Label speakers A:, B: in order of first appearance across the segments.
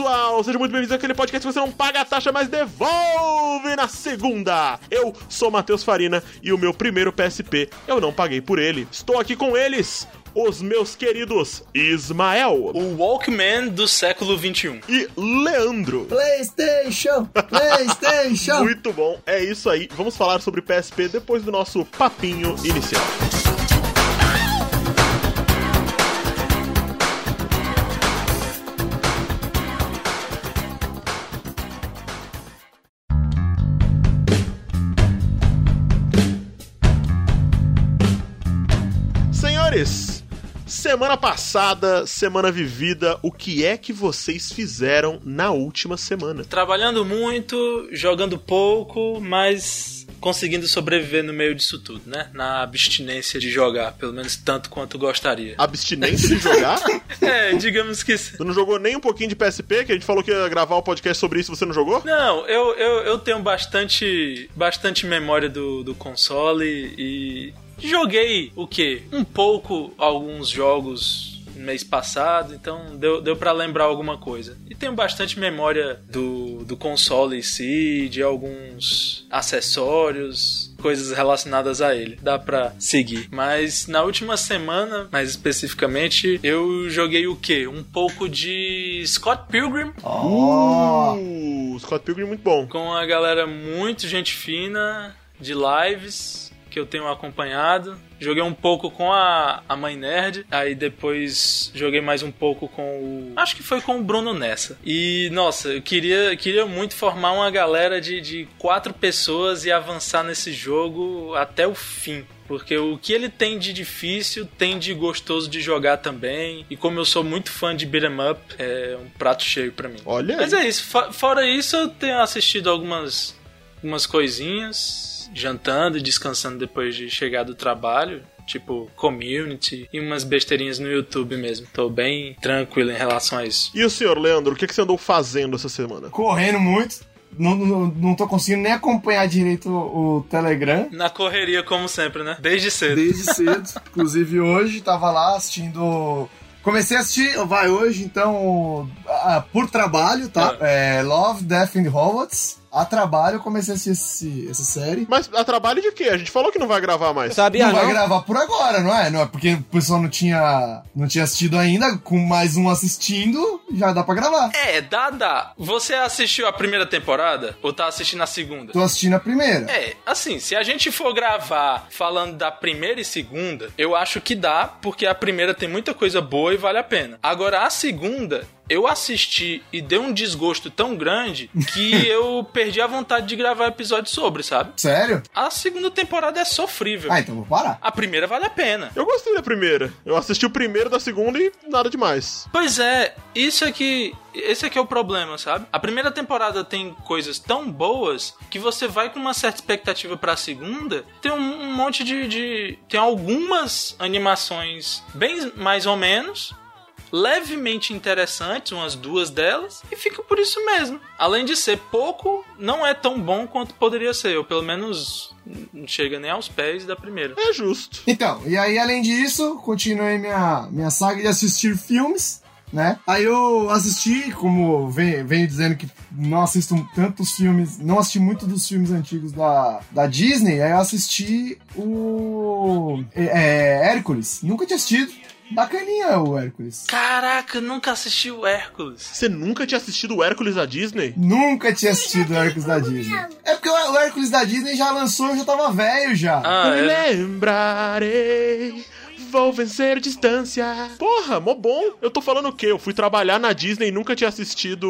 A: Pessoal! Seja muito bem-vindo àquele podcast que você não paga a taxa, mas devolve na segunda! Eu sou Matheus Farina e o meu primeiro PSP eu não paguei por ele. Estou aqui com eles, os meus queridos Ismael
B: O Walkman do século XXI.
A: e Leandro.
C: PlayStation! PlayStation!
A: Muito bom, é isso aí. Vamos falar sobre PSP depois do nosso papinho inicial. Semana passada, semana vivida, o que é que vocês fizeram na última semana?
B: Trabalhando muito, jogando pouco, mas conseguindo sobreviver no meio disso tudo, né? Na abstinência de jogar, pelo menos tanto quanto gostaria.
A: Abstinência de jogar?
B: É, digamos que. sim.
A: Tu não jogou nem um pouquinho de PSP, que a gente falou que ia gravar um podcast sobre isso e você não jogou?
B: Não, eu, eu, eu tenho bastante, bastante memória do, do console e joguei o quê? Um pouco alguns jogos mês passado, então deu, deu para lembrar alguma coisa. E tenho bastante memória do, do console em si, de alguns acessórios, coisas relacionadas a ele. Dá pra seguir. Mas na última semana, mais especificamente, eu joguei o quê? Um pouco de Scott Pilgrim
C: Ó,
A: Uh, Scott Pilgrim muito bom.
B: com a galera muito gente fina de lives que eu tenho acompanhado. Joguei um pouco com a, a Mãe Nerd, aí depois joguei mais um pouco com o. Acho que foi com o Bruno Nessa. E nossa, eu queria, queria muito formar uma galera de, de quatro pessoas e avançar nesse jogo até o fim. Porque o que ele tem de difícil, tem de gostoso de jogar também. E como eu sou muito fã de beat'em up, é um prato cheio pra mim.
A: Olha
B: Mas
A: aí.
B: é isso. Fo- Fora isso, eu tenho assistido algumas, algumas coisinhas, jantando e descansando depois de chegar do trabalho. Tipo, community e umas besteirinhas no YouTube mesmo. Tô bem tranquilo em relação a isso.
A: E o senhor, Leandro, o que, que você andou fazendo essa semana?
C: correndo muito. Não, não, não tô conseguindo nem acompanhar direito o, o Telegram.
B: Na correria, como sempre, né? Desde cedo.
C: Desde cedo. Inclusive hoje tava lá assistindo. Comecei a assistir, vai hoje, então, ah, por trabalho, tá? É, Love, Death and Robots. A trabalho eu comecei a assistir esse- essa série.
A: Mas a trabalho de quê? A gente falou que não vai gravar mais.
D: Sabia
C: não vai
D: não?
C: gravar por agora, não é? Não é porque o pessoal não tinha, não tinha assistido ainda, com mais um assistindo, já dá pra gravar.
B: É, dá, dá. Você assistiu a primeira temporada? Ou tá assistindo a segunda?
C: Tô assistindo a primeira.
B: É, assim, se a gente for gravar falando da primeira e segunda, eu acho que dá, porque a primeira tem muita coisa boa e vale a pena. Agora, a segunda, eu assisti e deu um desgosto tão grande que eu perdi a vontade de gravar episódio sobre, sabe?
C: Sério?
B: A segunda temporada é sofrível.
C: Ah, então vou parar.
B: A primeira vale a pena.
A: Eu gostei da primeira. Eu assisti o primeiro da segunda e nada demais.
B: Pois é, isso é que. Esse é que é o problema, sabe? A primeira temporada tem coisas tão boas que você vai com uma certa expectativa pra segunda. Tem um, um monte de, de. Tem algumas animações bem mais ou menos. Levemente interessantes, umas duas delas, e fica por isso mesmo. Além de ser pouco, não é tão bom quanto poderia ser, ou pelo menos não chega nem aos pés da primeira.
A: É justo.
C: Então, e aí além disso, continuei minha, minha saga de assistir filmes, né? Aí eu assisti, como venho, venho dizendo que não assisto tantos filmes, não assisti muito dos filmes antigos da, da Disney, aí eu assisti o é, é, Hércules. Nunca tinha assistido. Bacaninha o Hércules.
B: Caraca, nunca assisti o Hércules.
A: Você nunca tinha assistido o Hércules da Disney?
C: Nunca tinha assistido o Hércules da Disney. É porque o Hércules da Disney já lançou, eu já tava velho já.
B: Ah, é.
A: Lembrarei. Vou vencer distância. Porra, mó bom. Eu tô falando o quê? Eu fui trabalhar na Disney e nunca tinha assistido.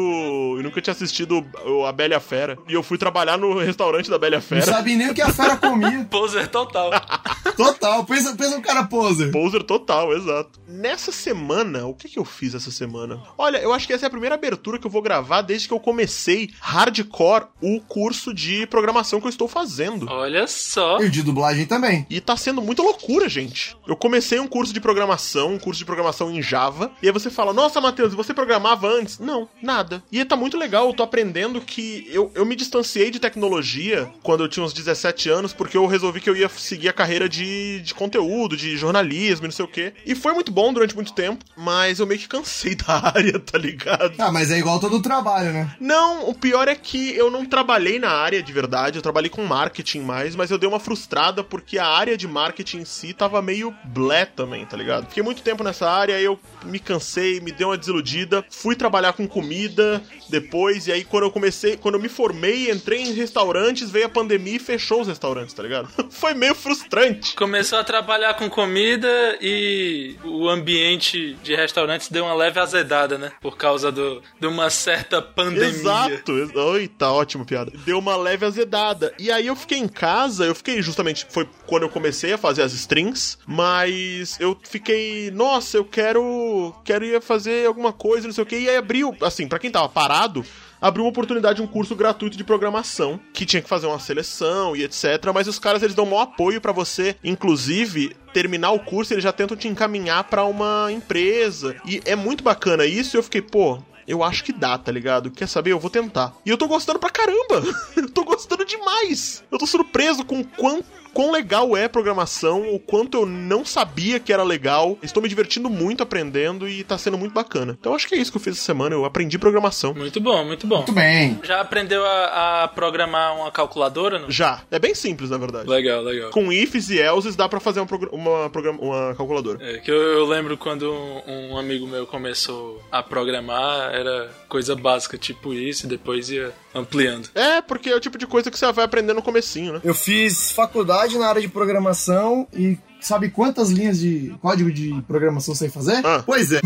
A: Eu nunca tinha assistido a Bela a Fera. E eu fui trabalhar no restaurante da Bela e a
C: Não
A: Fera.
C: sabe nem o que a fera comia.
B: Poser total.
C: Total, pensa, pensa um cara poser.
A: Poser total, exato. Nessa semana, o que, que eu fiz essa semana? Olha, eu acho que essa é a primeira abertura que eu vou gravar desde que eu comecei hardcore o curso de programação que eu estou fazendo.
B: Olha só.
C: E o de dublagem também.
A: E tá sendo muita loucura, gente. Eu comecei um curso de programação, um curso de programação em Java, e aí você fala, nossa, Matheus, você programava antes? Não, nada. E tá muito legal, eu tô aprendendo que eu, eu me distanciei de tecnologia quando eu tinha uns 17 anos, porque eu resolvi que eu ia seguir a carreira de, de conteúdo, de jornalismo e não sei o quê. E foi muito bom durante muito tempo, mas eu meio que cansei da área, tá ligado?
C: Ah, mas é igual todo trabalho, né?
A: Não, o pior é que eu não trabalhei na área de verdade, eu trabalhei com marketing mais, mas eu dei uma frustrada porque a área de marketing em si tava meio blé também, tá ligado? Fiquei muito tempo nessa área, eu me cansei, me deu uma desiludida, fui trabalhar com comida depois, e aí quando eu comecei, quando eu me formei, entrei em restaurantes, veio a pandemia e fechou os restaurantes, tá ligado? Foi meio frustrante.
B: Começou a trabalhar com comida e o ambiente de restaurantes deu uma leve azedada, né? Por causa do, de uma certa pandemia.
A: Exato. Oi, tá ótimo, piada. Deu uma leve azedada. E aí eu fiquei em casa, eu fiquei justamente, foi quando eu comecei a fazer as strings, mas eu fiquei, nossa, eu quero, quero ir fazer alguma coisa, não sei o que, e aí abriu, assim, para quem tava parado, abriu uma oportunidade de um curso gratuito de programação, que tinha que fazer uma seleção e etc. Mas os caras eles dão um apoio para você, inclusive terminar o curso, eles já tentam te encaminhar para uma empresa. E é muito bacana isso. E eu fiquei, pô, eu acho que dá, tá ligado? Quer saber? Eu vou tentar. E eu tô gostando pra caramba! eu tô gostando demais! Eu tô surpreso com quanto quão legal é programação, o quanto eu não sabia que era legal. Estou me divertindo muito aprendendo e tá sendo muito bacana. Então acho que é isso que eu fiz essa semana, eu aprendi programação.
B: Muito bom, muito bom.
C: Muito bem.
B: Já aprendeu a, a programar uma calculadora? Não?
A: Já. É bem simples, na verdade.
B: Legal, legal.
A: Com ifs e elses dá pra fazer uma, uma, uma calculadora.
B: É, que eu, eu lembro quando um, um, amigo meu começou a programar, era coisa básica, tipo isso, e depois ia ampliando.
A: É, porque é o tipo de coisa que você vai aprender no comecinho, né?
C: Eu fiz faculdade na área de programação e sabe quantas linhas de código de programação sei fazer?
A: Ah.
C: Pois é.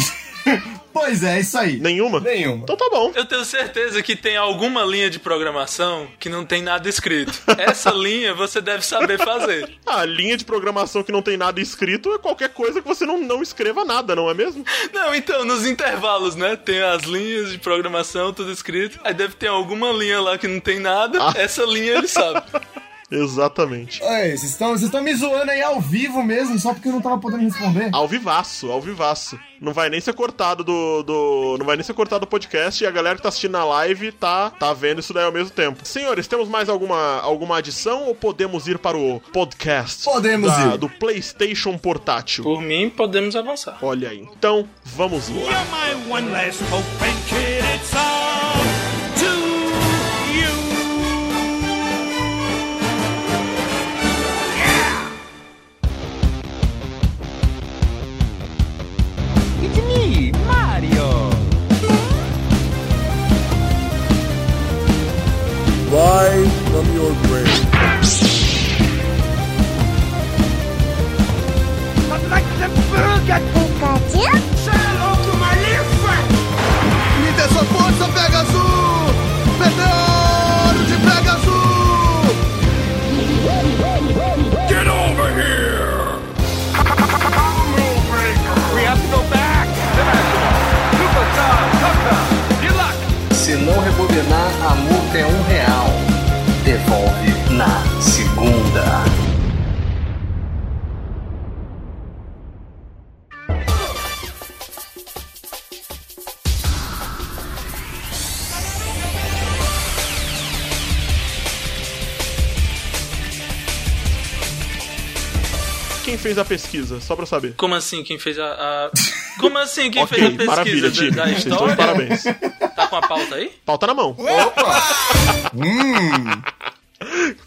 C: pois é, isso aí.
A: Nenhuma?
C: Nenhuma.
A: Então tá bom.
B: Eu tenho certeza que tem alguma linha de programação que não tem nada escrito. Essa linha você deve saber fazer.
A: A linha de programação que não tem nada escrito é qualquer coisa que você não, não escreva nada, não é mesmo?
B: Não, então, nos intervalos, né? Tem as linhas de programação, tudo escrito. Aí deve ter alguma linha lá que não tem nada.
A: Ah.
B: Essa linha ele sabe.
A: Exatamente.
C: Vocês estão vocês estão me zoando aí ao vivo mesmo, só porque eu não tava podendo responder.
A: Ao vivaço, ao vivaço. Não vai nem ser cortado do, do. Não vai nem ser cortado do podcast e a galera que tá assistindo na live tá, tá vendo isso daí ao mesmo tempo. Senhores, temos mais alguma, alguma adição ou podemos ir para o podcast?
C: Podemos
A: da-
C: ir.
A: Do PlayStation Portátil.
B: Por mim, podemos avançar.
A: Olha aí. Então, vamos lá.
D: You're my one last hope, and kid, it's all
E: Mario.
F: Rise from your grave.
D: I'd like to burger.
A: Fez a pesquisa? Só pra saber.
B: Como assim, quem fez a. a- Como assim, quem
A: ok,
B: fez a pesquisa
A: maravilha,
B: da, da
A: Vocês estão de
B: história?
A: parabéns.
B: Tá com a pauta aí?
A: Pauta na mão.
C: Opa! hum,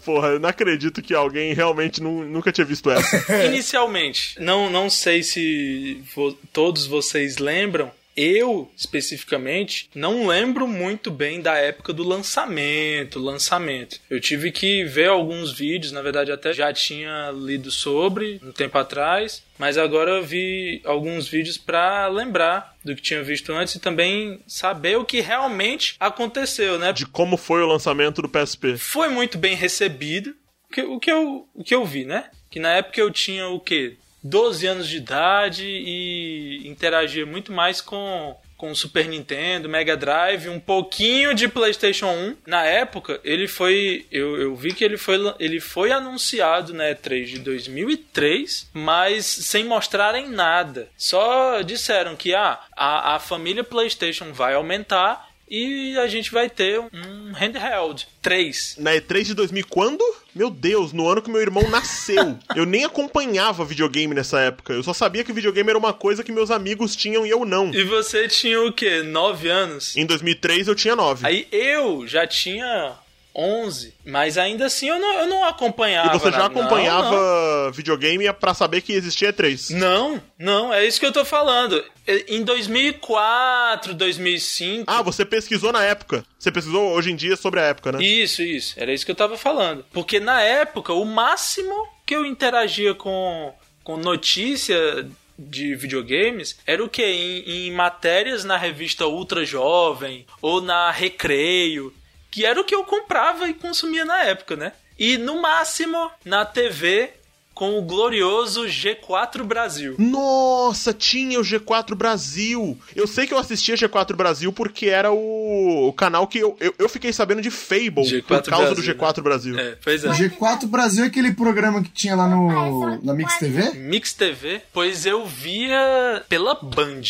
A: Porra, eu não acredito que alguém realmente nu- nunca tinha visto essa.
B: Inicialmente, não, não sei se vo- todos vocês lembram. Eu, especificamente, não lembro muito bem da época do lançamento, lançamento. Eu tive que ver alguns vídeos, na verdade até já tinha lido sobre um tempo atrás, mas agora eu vi alguns vídeos para lembrar do que tinha visto antes e também saber o que realmente aconteceu, né?
A: De como foi o lançamento do PSP.
B: foi muito bem recebido. O que, o que, eu, o que eu vi, né? Que na época eu tinha o quê? 12 anos de idade e interagia muito mais com com Super Nintendo, Mega Drive, um pouquinho de PlayStation 1. Na época, ele foi. Eu, eu vi que ele foi, ele foi anunciado na E3 de 2003, mas sem mostrarem nada. Só disseram que ah, a, a família PlayStation vai aumentar e a gente vai ter um handheld 3.
A: Na E3 de 2000 quando? Meu Deus, no ano que meu irmão nasceu. eu nem acompanhava videogame nessa época. Eu só sabia que videogame era uma coisa que meus amigos tinham e eu não.
B: E você tinha o quê? 9 anos?
A: Em 2003 eu tinha 9.
B: Aí eu já tinha 11, mas ainda assim eu não, eu não acompanhava.
A: E você já acompanhava
B: Não, não.
A: videogame pra saber que existia E3.
B: Não, não, é isso que eu tô falando. Em 2004, 2005.
A: Ah, você pesquisou na época. Você pesquisou hoje em dia sobre a época, né?
B: Isso, isso. Era isso que eu tava falando. Porque na época, o máximo que eu interagia com, com notícia de videogames era o que? Em, em matérias na revista Ultra Jovem ou na Recreio, que era o que eu comprava e consumia na época, né? E no máximo na TV com o glorioso G4 Brasil.
A: Nossa, tinha o G4 Brasil. Eu sei que eu assistia G4 Brasil porque era o, canal que eu, eu, eu fiquei sabendo de Fable
B: G4
A: por causa do
B: Brasil,
A: G4 Brasil.
B: É, pois é.
C: O G4 Brasil é aquele programa que tinha lá no na Mix TV?
B: Mix TV, pois eu via pela Band,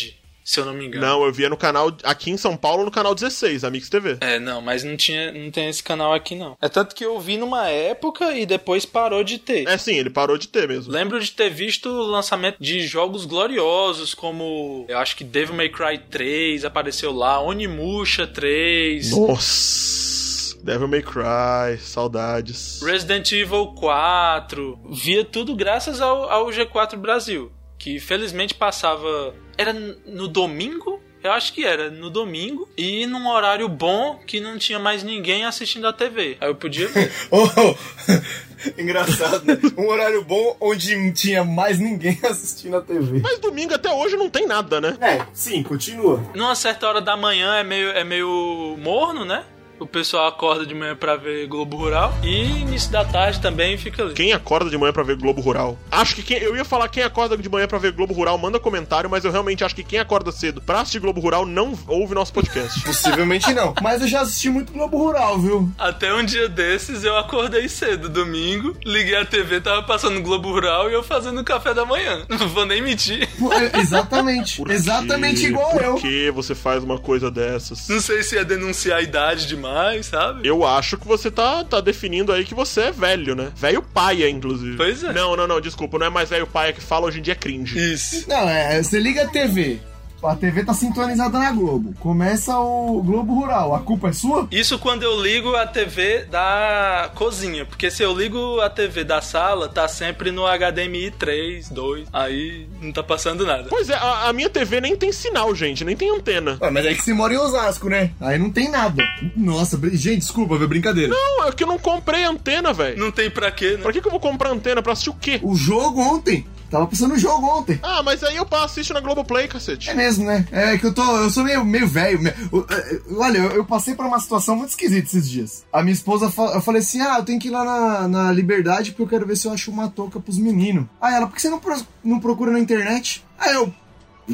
B: se eu não me engano.
A: Não, eu via no canal aqui em São Paulo no canal 16, a Mix TV.
B: É, não, mas não tinha, não tem esse canal aqui não. É tanto que eu vi numa época e depois parou de ter.
A: É sim, ele parou de ter mesmo.
B: Lembro de ter visto o lançamento de jogos gloriosos como eu acho que Devil May Cry 3 apareceu lá, Onimusha 3,
A: Nossa. Devil May Cry, saudades.
B: Resident Evil 4. Via tudo graças ao, ao G4 Brasil, que felizmente passava era no domingo eu acho que era no domingo e num horário bom que não tinha mais ninguém assistindo a TV. Aí eu podia ver.
C: Oh, engraçado, né? Um horário bom onde tinha mais ninguém assistindo a TV.
A: Mas domingo até hoje não tem nada, né?
C: É, sim, continua.
B: Numa certa hora da manhã é meio, é meio morno, né? O pessoal acorda de manhã pra ver Globo Rural. E início da tarde também fica ali.
A: Quem acorda de manhã pra ver Globo Rural? Acho que quem. Eu ia falar quem acorda de manhã pra ver Globo Rural, manda comentário, mas eu realmente acho que quem acorda cedo pra assistir Globo Rural não ouve nosso podcast.
C: Possivelmente não. Mas eu já assisti muito Globo Rural, viu?
B: Até um dia desses eu acordei cedo, domingo, liguei a TV, tava passando Globo Rural e eu fazendo café da manhã. Não vou nem mentir.
C: É, Exatamente.
A: Por
C: Exatamente
A: quê?
C: igual
A: Por
C: eu.
A: que você faz uma coisa dessas?
B: Não sei se é denunciar a idade demais, sabe?
A: Eu acho que você tá, tá definindo aí que você é velho, né? Velho paia, inclusive.
B: Pois é.
A: Não, não, não, desculpa, não é mais velho paia que fala, hoje em dia é cringe.
B: Isso.
C: Não, é, você liga a TV. A TV tá sintonizada na Globo. Começa o Globo Rural. A culpa é sua?
B: Isso quando eu ligo a TV da cozinha, porque se eu ligo a TV da sala, tá sempre no HDMI 3, 2, aí não tá passando nada.
A: Pois é, a, a minha TV nem tem sinal, gente, nem tem antena.
C: Ué, mas é que você mora em Osasco, né? Aí não tem nada. Nossa, gente, desculpa, é brincadeira.
A: Não, é que eu não comprei antena, velho.
B: Não tem pra quê, né?
A: Pra que, que eu vou comprar antena? Pra assistir o quê?
C: O jogo ontem. Tava passando o jogo ontem.
A: Ah, mas aí eu assisto na Globoplay, cacete.
C: É mesmo, né? É que eu tô. Eu sou meio, meio velho. me- o- é, Olha, eu, eu passei por uma situação muito esquisita esses dias. A minha esposa, fa- eu falei assim: ah, eu tenho que ir lá na, na Liberdade porque eu quero ver se eu acho uma touca pros meninos. Aí ela, por que você não, pro- não procura na internet? Aí eu,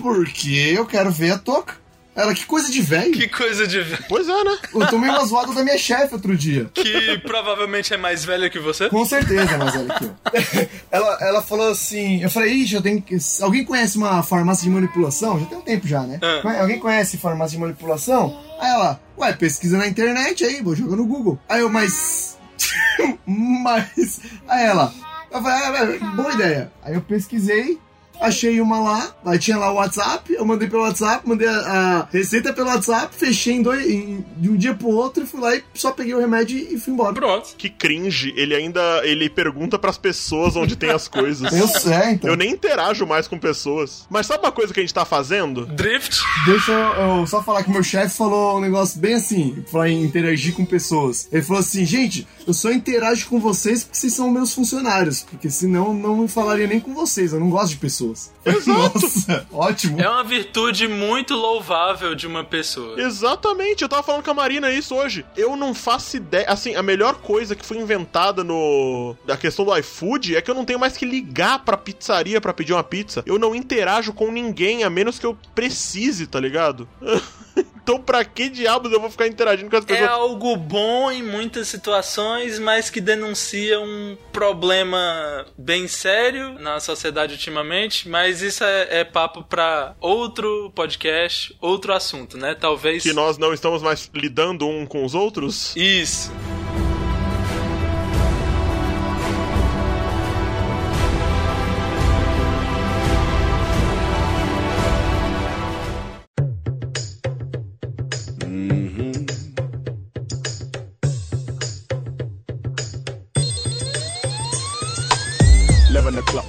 C: porque eu quero ver a touca. Ela, que coisa de velho.
B: Que coisa de velho.
A: Pois é, né?
C: Eu tomei uma zoada da minha chefe outro dia.
B: Que provavelmente é mais velha que você.
C: Com certeza, mas olha aqui, ó. Ela, ela falou assim, eu falei, ixi, eu tenho que. Alguém conhece uma farmácia de manipulação? Já tem um tempo já, né?
B: Ah.
C: Alguém conhece farmácia de manipulação? Aí ela, ué, pesquisa na internet aí, vou jogar no Google. Aí eu, mas. mas. Aí ela, eu falei, ah, é, boa ideia. Aí eu pesquisei. Achei uma lá, aí tinha lá o WhatsApp, eu mandei pelo WhatsApp, mandei a, a receita pelo WhatsApp, fechei em dois, em- de um dia pro outro e fui lá e só peguei o remédio e fui embora.
B: Pronto.
A: Que cringe, ele ainda ele pergunta pras pessoas onde tem as coisas.
C: Eu sei, então.
A: Eu nem interajo mais com pessoas. Mas sabe uma coisa que a gente tá fazendo?
B: Drift.
C: Deixa eu, eu só falar que meu chefe falou um negócio bem assim, em interagir com pessoas. Ele falou assim, gente, eu só interajo com vocês porque vocês são meus funcionários, porque senão não falaria nem com vocês, eu não gosto de pessoas. Nossa, ótimo.
B: É uma virtude muito louvável de uma pessoa.
A: Exatamente, eu tava falando com a Marina isso hoje. Eu não faço ideia. Assim, a melhor coisa que foi inventada no. da questão do iFood é que eu não tenho mais que ligar pra pizzaria pra pedir uma pizza. Eu não interajo com ninguém a menos que eu precise, tá ligado? Então pra que diabos eu vou ficar interagindo com as
B: É
A: pessoas?
B: algo bom em muitas situações, mas que denuncia um problema bem sério na sociedade ultimamente. Mas isso é, é papo pra outro podcast, outro assunto, né? Talvez.
A: Que nós não estamos mais lidando um com os outros?
B: Isso.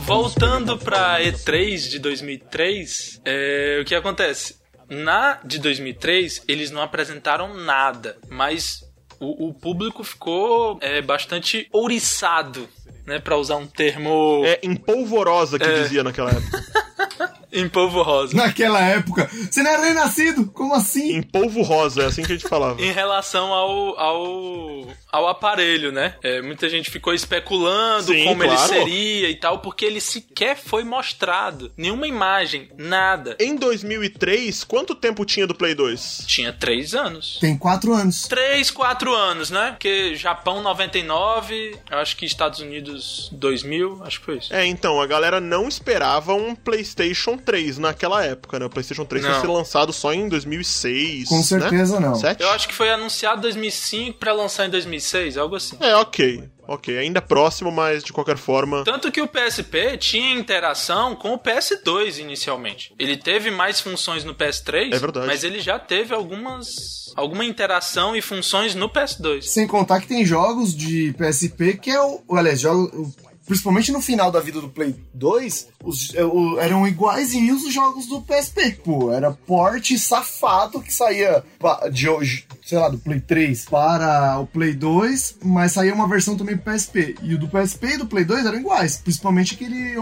B: Voltando pra E3 de 2003, é, o que acontece? Na de 2003, eles não apresentaram nada, mas o, o público ficou é, bastante ouriçado, né? Pra usar um termo
A: É empolvorosa que
B: É.
A: dizia naquela época.
B: em polvo rosa.
C: Naquela época, você não era nem nascido? Como assim?
A: Em polvo rosa, é assim que a gente falava.
B: Em relação ao, ao, ao aparelho, né? É, muita gente ficou especulando
A: Sim,
B: como ele
A: claro.
B: seria e tal, porque ele sequer foi mostrado. Nenhuma imagem, nada.
A: Em 2003, quanto tempo tinha do Play 2?
B: Tinha três anos.
C: Tem quatro anos.
B: Três, quatro anos, né? Porque Japão 99, eu acho que Estados Unidos 2000, acho que foi isso.
A: É, então, a galera não esperava um PlayStation 3 naquela época, né? O PlayStation 3
B: Não.
A: foi ser lançado só em 2006.
C: Com certeza
A: né?
C: não.
A: Sete?
B: Eu acho que foi anunciado em 2005 pra lançar em 2006, algo assim.
A: É, ok. Ok, ainda próximo, mas de qualquer forma.
B: Tanto que o PSP tinha interação com o PS2 inicialmente. Ele teve mais funções no PS3,
A: É verdade.
B: mas ele já teve algumas alguma interação e funções no PS2.
C: Sem contar que tem jogos de PSP que é o. Aliás, jogos. Principalmente no final da vida do Play 2, os- é, o- eram iguaizinhos os jogos do PSP. Pô, era porte safado que saía de hoje, sei lá, do Play 3 para o Play 2, mas saía uma versão também pro PSP. E o do PSP e do Play 2 eram iguais. Principalmente aquele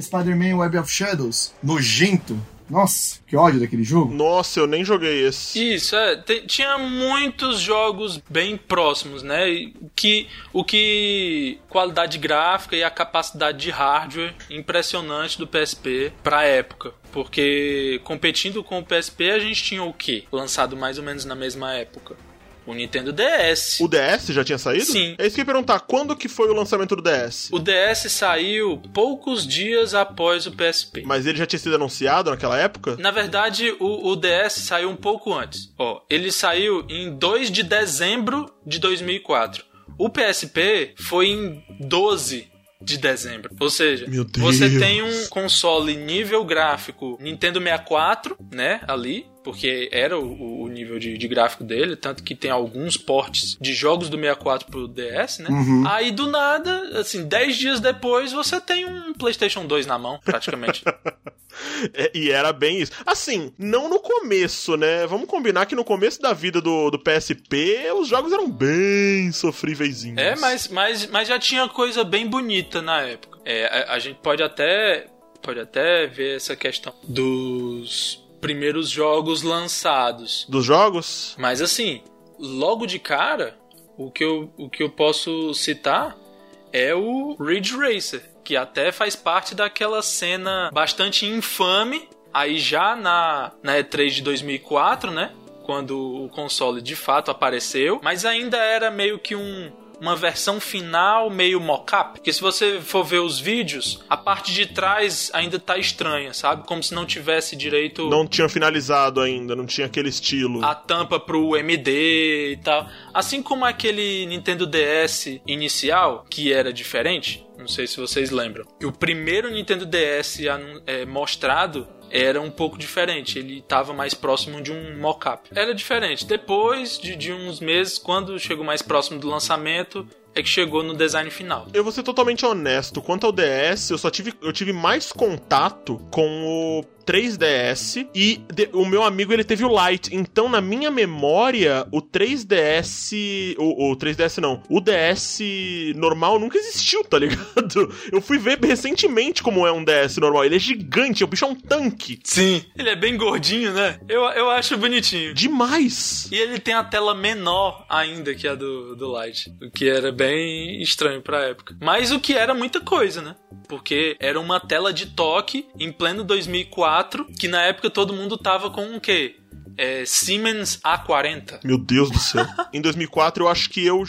C: Spider-Man Web of Shadows. Nojento. Nossa, que ódio daquele jogo.
A: Nossa, eu nem joguei esse.
B: Isso, é, tinha muitos jogos bem próximos, né? E Que o que qualidade gráfica e a capacidade de hardware impressionante do PSP pra época. Porque competindo com o PSP a gente tinha o quê? Lançado mais ou menos na mesma época. O Nintendo DS.
A: O DS já tinha saído?
B: Sim.
A: É isso que eu ia perguntar, quando que foi o lançamento do DS?
B: O DS saiu poucos dias após o PSP.
A: Mas ele já tinha sido anunciado naquela época?
B: Na verdade, o, o DS saiu um pouco antes. Ó, ele saiu em 2 de dezembro de 2004. O PSP foi em 12 de dezembro. Ou seja, você tem um console nível gráfico Nintendo 64, né, ali, porque era o, o nível de, de gráfico dele, tanto que tem alguns portes de jogos do 64 pro DS, né? Aí do nada, assim, 10 dias depois, você tem um PlayStation 2 na mão, praticamente.
A: É, e era bem isso. Assim, não no começo, né? Vamos combinar que no começo da vida do, do PSP, os jogos eram bem sofríveis.
B: É, mas, mas, mas já tinha coisa bem bonita na época. É, a, a gente pode até, pode até ver essa questão dos primeiros jogos lançados.
A: Dos jogos?
B: Mas assim, logo de cara, o que eu, o que eu posso citar é o Ridge Racer, que até faz parte daquela cena bastante infame, aí já na, na E3 de 2004, né? Quando o console de fato apareceu, mas ainda era meio que um, uma versão final meio mock-up. Porque se você for ver os vídeos, a parte de trás ainda tá estranha, sabe? Como se não tivesse direito
A: Não tinha finalizado ainda, não tinha aquele estilo.
B: a tampa pro MD e tal. Assim como aquele Nintendo DS inicial, que era diferente, não sei se vocês lembram. O primeiro Nintendo DS é, mostrado era um pouco diferente, ele estava mais próximo de um mock-up. Era diferente. Depois de, de uns meses, quando chegou mais próximo do lançamento, é que chegou no design final.
A: Eu vou ser totalmente honesto. Quanto ao DS, eu só tive, eu tive mais contato com o 3DS e de- o meu amigo ele teve o Lite. Então, na minha memória, o 3DS. O, o 3DS não. O DS normal nunca existiu, tá ligado? Eu fui ver recentemente como é um DS normal. Ele é gigante, o bicho é um tanque.
B: Sim. Ele é bem gordinho, né? Eu, eu acho bonitinho.
A: Demais!
B: E ele tem a tela menor ainda que a do, do Lite. O que era bem estranho pra época. Mas o que era muita coisa, né? Porque era uma tela de toque em pleno 2004, que na época todo mundo tava com o quê? é Siemens A40.
A: Meu Deus do céu. em 2004 eu acho que eu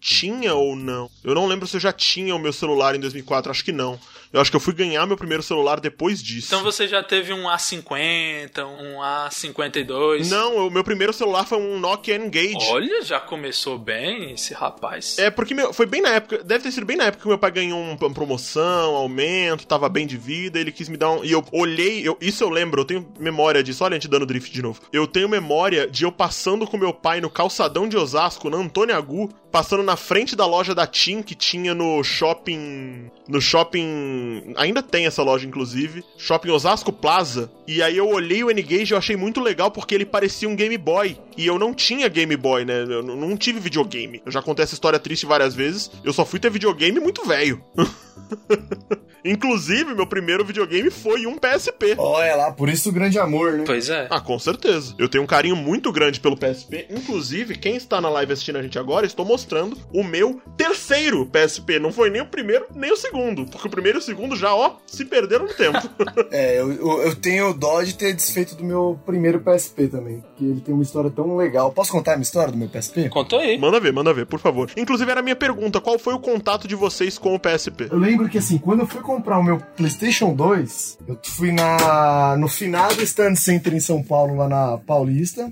A: tinha ou não. Eu não lembro se eu já tinha o meu celular em 2004, acho que não. Eu acho que eu fui ganhar meu primeiro celular depois disso.
B: Então você já teve um A50, um A52?
A: Não, o meu primeiro celular foi um Nokia N-Gage.
B: Olha, já começou bem esse rapaz.
A: É, porque meu, foi bem na época, deve ter sido bem na época que meu pai ganhou um- uma promoção, aumento, tava bem de vida, ele quis me dar um. E eu olhei, eu- isso eu lembro, eu tenho memória disso. Olha, a gente dando drift de novo. Eu tenho memória de eu passando com meu pai no calçadão de Osasco, na Antônio Agu, passando na frente da loja da TIM que tinha no shopping. No shopping. Ainda tem essa loja, inclusive. Shopping Osasco Plaza. E aí eu olhei o N-Gage e achei muito legal porque ele parecia um Game Boy. E eu não tinha Game Boy, né? Eu não tive videogame. Eu já contei essa história triste várias vezes. Eu só fui ter videogame muito velho. Inclusive, meu primeiro videogame foi um PSP.
C: Olha lá, por isso o grande amor, né?
B: Pois é.
A: Ah, com certeza. Eu tenho um carinho muito grande pelo PSP. Inclusive, quem está na live assistindo a gente agora, estou mostrando o meu terceiro PSP. Não foi nem o primeiro, nem o segundo. Porque o primeiro e o segundo já, ó, se perderam no tempo.
C: É, eu, eu, eu tenho dó de ter desfeito do meu primeiro PSP também. Que ele tem uma história tão legal. Posso contar a minha história do meu PSP?
B: Contou aí.
A: manda ver, manda ver, por favor. Inclusive, era a minha pergunta: qual foi o contato de vocês com o PSP?
C: Eu lembro que assim, quando eu fui comprar o meu PlayStation 2, eu fui na no finado Stand Center em São Paulo, lá na Paulista,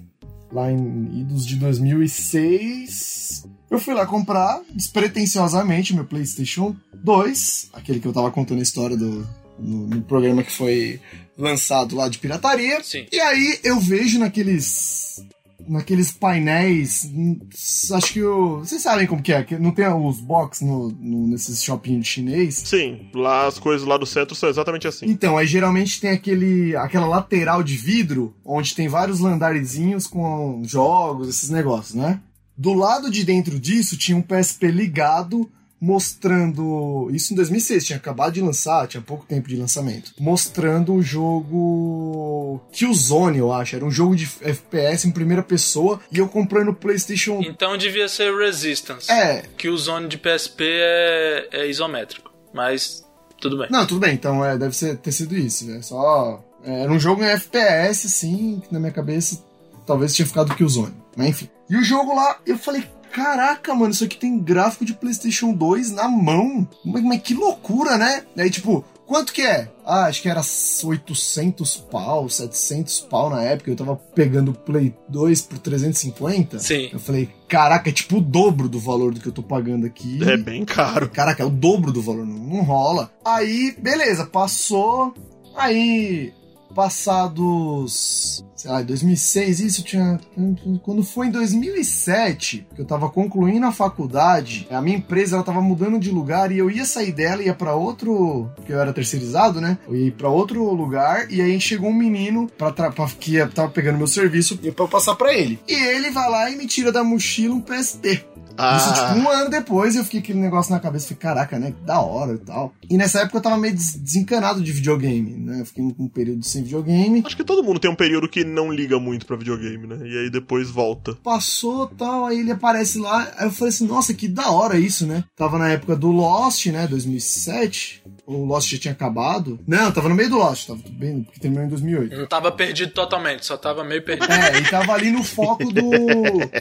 C: lá em idos de 2006. Eu fui lá comprar despretensiosamente meu PlayStation 2, aquele que eu tava contando a história do no, no programa que foi lançado lá de pirataria.
B: Sim.
C: E aí eu vejo naqueles naqueles painéis, hum, acho que o, vocês sabem como que é, que não tem os box no, no nesses shopping chinês.
A: Sim, lá as coisas lá do centro são exatamente assim.
C: Então, aí geralmente tem aquele aquela lateral de vidro onde tem vários landarezinhos com jogos, esses negócios, né? Do lado de dentro disso tinha um PSP ligado mostrando. Isso em 2006, tinha acabado de lançar, tinha pouco tempo de lançamento. Mostrando o jogo. Killzone, eu acho. Era um jogo de FPS em primeira pessoa. E eu comprei no PlayStation.
B: Então devia ser Resistance.
C: É.
B: Que o zone de PSP é, é isométrico. Mas tudo bem.
C: Não, tudo bem, então é, deve ser, ter sido isso. É só. é, Era um jogo em FPS, assim, que na minha cabeça talvez tinha ficado Killzone. Mas enfim. E o jogo lá, eu falei. Caraca, mano, isso aqui tem gráfico de PlayStation 2 na mão. Mas, mas que loucura, né? Aí, tipo, quanto que é? Ah, acho que era 800 pau, 700 pau na época. Eu tava pegando o Play 2 por 350.
B: Sim.
C: Eu falei, caraca, é tipo o dobro do valor do que eu tô pagando aqui.
A: É bem caro.
C: Caraca, é o dobro do valor, não, não rola. Aí, beleza, passou. Aí, passados, sei lá, em 2006, isso tinha. Quando foi em 2007, que eu tava concluindo a faculdade, a minha empresa ela tava mudando de lugar e eu ia sair dela e ia pra outro. Porque eu era terceirizado, né? Eu ia pra outro lugar e aí chegou um menino pra, pra- que ia- tava pegando meu serviço e pra eu passar pra ele. E ele vai lá e me tira da mochila um PSP. Isso, tipo,
A: Ah,
C: um ano depois eu fiquei aquele negócio na cabeça, falei, caraca, né? Que da hora e tal. E nessa época eu tava meio des- desencanado de videogame, né? Eu fiquei um período sem videogame.
A: acho que todo mundo tem um período que não liga muito pra videogame, né? E aí depois volta.
C: Passou tal, aí ele aparece lá. Aí eu falei assim, nossa, que da hora isso, né? Tava na época do Lost, né? 2007. O Lost já tinha acabado. Não, tava no meio do Lost, tava tudo bem, porque terminou em 2008.
B: Não tava perdido totalmente, só tava meio perdido.
C: É, ele tava ali no foco do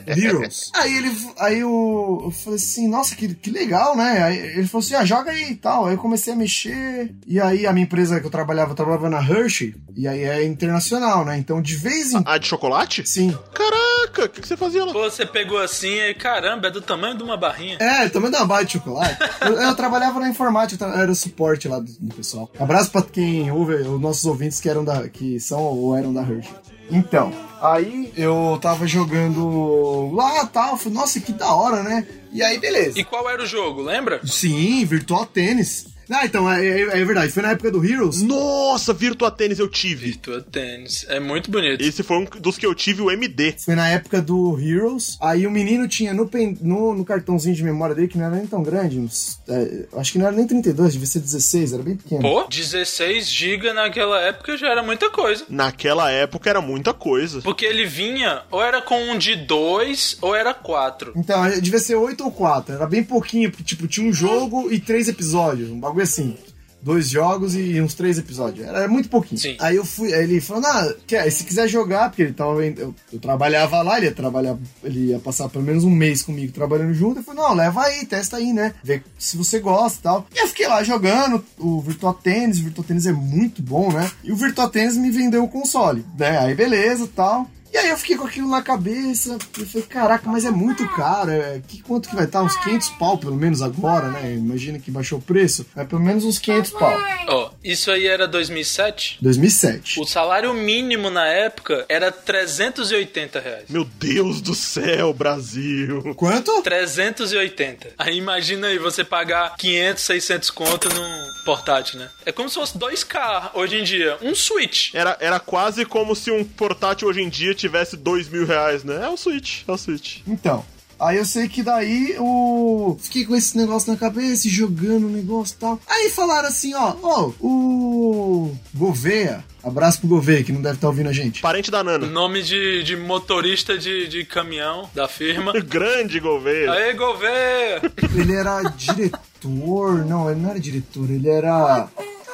C: Heroes. Aí ele, aí eu, eu falei assim, nossa, que, que legal, né? Aí ele falou assim, ah, joga aí e tal. Aí eu comecei a mexer. E aí a minha empresa que eu trabalhava, eu trabalhava na Hershey. E aí é internacional, né? Então de vez em
A: Ah, de chocolate?
C: Sim.
A: Caraca, o que, que você fazia lá?
B: Pô, você pegou assim e caramba, é do tamanho de uma barrinha.
C: É, também dá uma barra de chocolate. Eu, eu trabalhava na informática, eu era o suporte lá do, do pessoal. Abraço pra quem ouve, os nossos ouvintes que eram da. que são ou eram da Hershey. Então, aí eu tava jogando lá tal, falei, nossa, que da hora, né? E aí, beleza.
B: E qual era o jogo, lembra?
C: Sim, Virtual Tênis. Ah, então, é, é- é verdade, foi na época do Heroes.
A: Nossa, Virtua Tênis eu tive.
B: Virtua Tennis. É muito bonito.
A: Esse foi um dos que eu tive, o MD.
C: Foi na época do Heroes. Aí o menino tinha no, pen- no, no cartãozinho de memória dele, que não era nem tão grande, uns, é, acho que não era nem 32, devia ser 16, era bem pequeno.
B: Pô, 16 GB naquela época já era muita coisa.
A: Naquela época era muita coisa.
B: Porque ele vinha, ou era com um de 2, ou era 4.
C: Então, devia ser 8 ou 4. Era bem pouquinho, porque, tipo, tinha um jogo e três episódios. Um bagulho assim. dois jogos e uns três episódios. Era muito pouquinho.
B: Sim.
C: Aí eu fui, aí ele falou, ah, quer, se quiser jogar, porque ele tava, eu, eu trabalhava lá, ele ia trabalhar, ele ia passar pelo menos um mês comigo trabalhando junto. Eu falei, não, leva aí, testa aí, né? Vê se você gosta e tal. E eu fiquei lá jogando o Virtua Tennis, o Virtua Tennis é muito bom, né? E o Virtua Tennis me vendeu o console, né? Aí beleza e tal. E aí eu fiquei com aquilo na cabeça, eu falei, caraca, mas é muito caro, é, que, quanto que vai estar? Uns 500 pau, pelo menos agora, né? Imagina que baixou o preço, é pelo menos uns 500 pau.
B: Ó, isso aí era 2007?
C: 2007.
B: O salário mínimo na época era 380 reais.
A: Meu Deus do céu, Brasil.
C: Quanto?
B: 380. Aí imagina aí você pagar 500, 600 conto num portátil, né? É como se fosse 2K hoje em dia. Um Switch.
A: Era, era quase como se um portátil hoje em dia tivesse dois mil reais, né? É o Switch, é o Switch.
C: Então, aí eu sei que daí o. Fiquei com esse negócio na cabeça, e jogando o negócio e tal. Aí falaram assim, ó, ó, o. Gouveia, abraço pro Gouveia, que não deve estar ouvindo a gente.
A: Parente da Nana.
B: Nome de, de motorista de, de caminhão da firma.
A: Grande Gouveia.
B: Aê, Gouveia!
C: Ele era diretor. Não, ele não era diretor, ele era.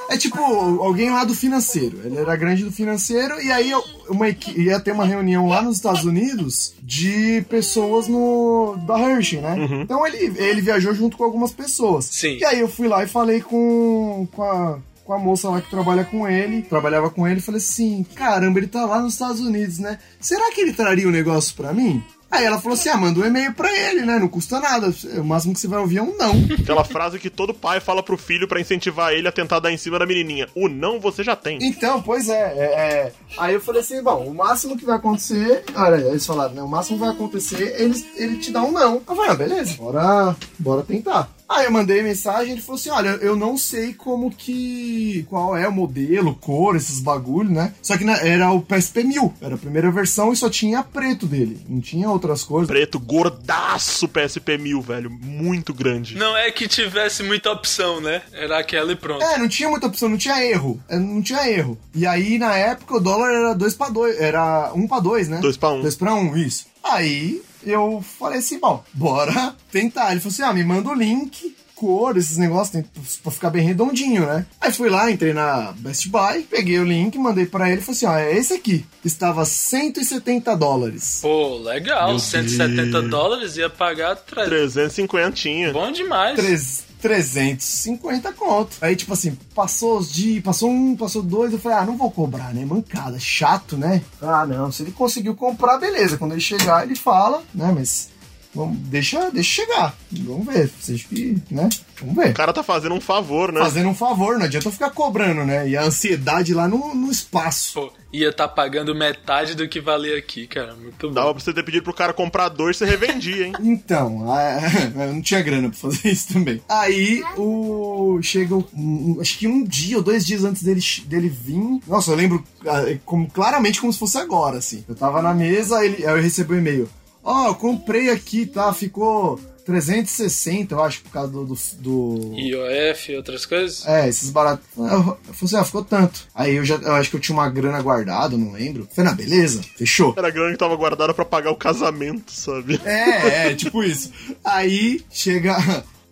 C: É tipo alguém lá do financeiro. Ele era grande do financeiro e aí uma, ia ter uma reunião lá nos Estados Unidos de pessoas no da Hershey, né? Então ele, ele viajou junto com algumas pessoas.
B: Sim.
C: E aí eu fui lá e falei com, com a com a moça lá que trabalha com ele, trabalhava com ele, falei assim: caramba, ele tá lá nos Estados Unidos, né? Será que ele traria um negócio pra mim? Aí ela falou assim: ah, manda um e-mail pra ele, né? Não custa nada. O máximo que você vai ouvir é um não.
A: Aquela frase que todo pai fala pro filho pra incentivar ele a tentar dar em cima da menininha. O não você já tem.
C: Então, pois é, é, é. Aí eu falei assim, bom, o máximo que vai acontecer. Olha, eles falaram, né? O máximo que vai acontecer, ele, ele te dá um não. Eu falei, ah, beleza, bora, bora tentar. Aí eu mandei mensagem, ele falou assim: olha, eu não sei como que. qual é o modelo, cor, esses bagulho, né? Só que né, era o PSP 1000, era a primeira versão e só tinha preto dele, não tinha outras cores.
A: Preto, gordaço PSP 1000, velho. Muito grande.
B: Não é que tivesse muita opção, né? Era aquela e pronto.
C: É, não tinha muita opção, não tinha erro. É, Não tinha erro. E aí, na época, o dólar era 2 para 2, era 1 para 2, né?
A: Dois pra um.
C: 2 para 1, isso. Aí eu falei assim, bom, bora tentar. Ele falou assim: ah, me manda o link, cor, esses negócios, tem, pra ficar bem redondinho, né? Aí fui lá, entrei na Best Buy, peguei o link, mandei pra ele e falei assim: ó, é esse aqui. Estava 170 dólares.
B: Pô, legal.
A: Meu
B: 170
A: Deus.
B: dólares ia pagar 300.
A: 350 tinha.
B: Bom demais.
C: Três- 350 conto. Aí, tipo assim, passou os dias, passou um, passou dois, eu falei, ah, não vou cobrar, né? Mancada, chato, né? Ah, não, se ele conseguiu comprar, beleza. Quando ele chegar, ele fala, né? Mas vamos, deixa, deixa chegar. Vamos ver. Vocês que, né? Vamos ver.
A: O cara tá fazendo um favor, né?
C: Fazendo um favor, não adianta eu ficar cobrando, né? E a ansiedade lá no, no espaço.
B: Pô, ia estar pagando metade do que valia aqui, cara. Muito bom.
A: Dava pra você ter pedido pro cara comprar dois e você revendia, hein?
C: Então, a- eu não tinha grana pra fazer isso também. Aí, o. Chega, o- um- acho que um dia ou dois dias antes dele, dele vir. Nossa, eu lembro ah, como, claramente como se fosse agora, assim. Eu tava na mesa, ele, aí eu recebi um e-mail. Ó, eu comprei aqui, tá? Ficou 360, eu acho, por causa do. do, do-
B: IOF e outras coisas?
C: É, esses baratos. Eu, eu falei assim, ah, ficou tanto. Aí eu já eu acho que eu tinha uma grana guardada, não lembro. Falei, não, beleza, fechou.
A: Era a grana que tava guardada pra pagar o casamento, sabe?
C: É, é, tipo isso. Aí chega.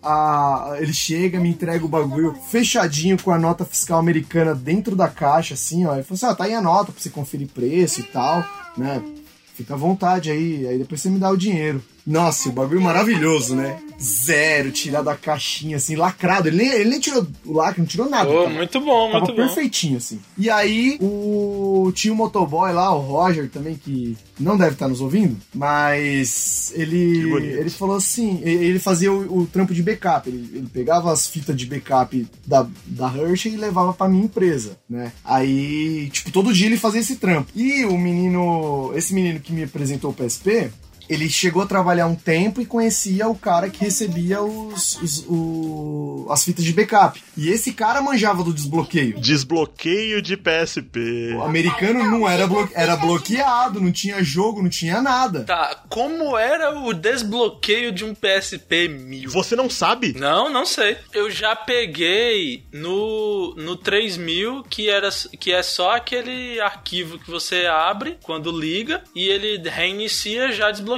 C: A, ele chega, me entrega o bagulho fechadinho com a nota fiscal americana dentro da caixa, assim, ó. Ele falou assim: ó, tá aí a nota pra você conferir preço e tal, né? Fica à vontade aí, aí depois você me dá o dinheiro. Nossa, o bagulho maravilhoso, né? Zero, tirar da caixinha, assim, lacrado. Ele nem, ele nem tirou o lacre, não tirou nada.
B: Pô,
C: tava-
B: muito bom,
C: Tava
B: muito bom.
C: perfeitinho, assim. E aí, o... tinha um motoboy lá, o Roger também, que não deve estar nos ouvindo, mas ele ele falou assim, ele fazia o, o trampo de backup, ele, ele pegava as fitas de backup da, da Hershey e levava pra minha empresa, né? Aí, tipo, todo dia ele fazia esse trampo. E o menino, esse menino que me apresentou o PSP, ele chegou a trabalhar um tempo e conhecia o cara que recebia os, os- o- as fitas de backup. E esse cara manjava do desbloqueio.
A: Desbloqueio de PSP.
C: O americano não era, blo era bloqueado, não tinha jogo, não tinha nada.
B: Tá, como era o desbloqueio de um PSP 1000?
A: Você não sabe?
B: Não, não sei. Eu já peguei no, no 3000, que, era, que é só aquele arquivo que você abre quando liga e ele reinicia já desbloqueado.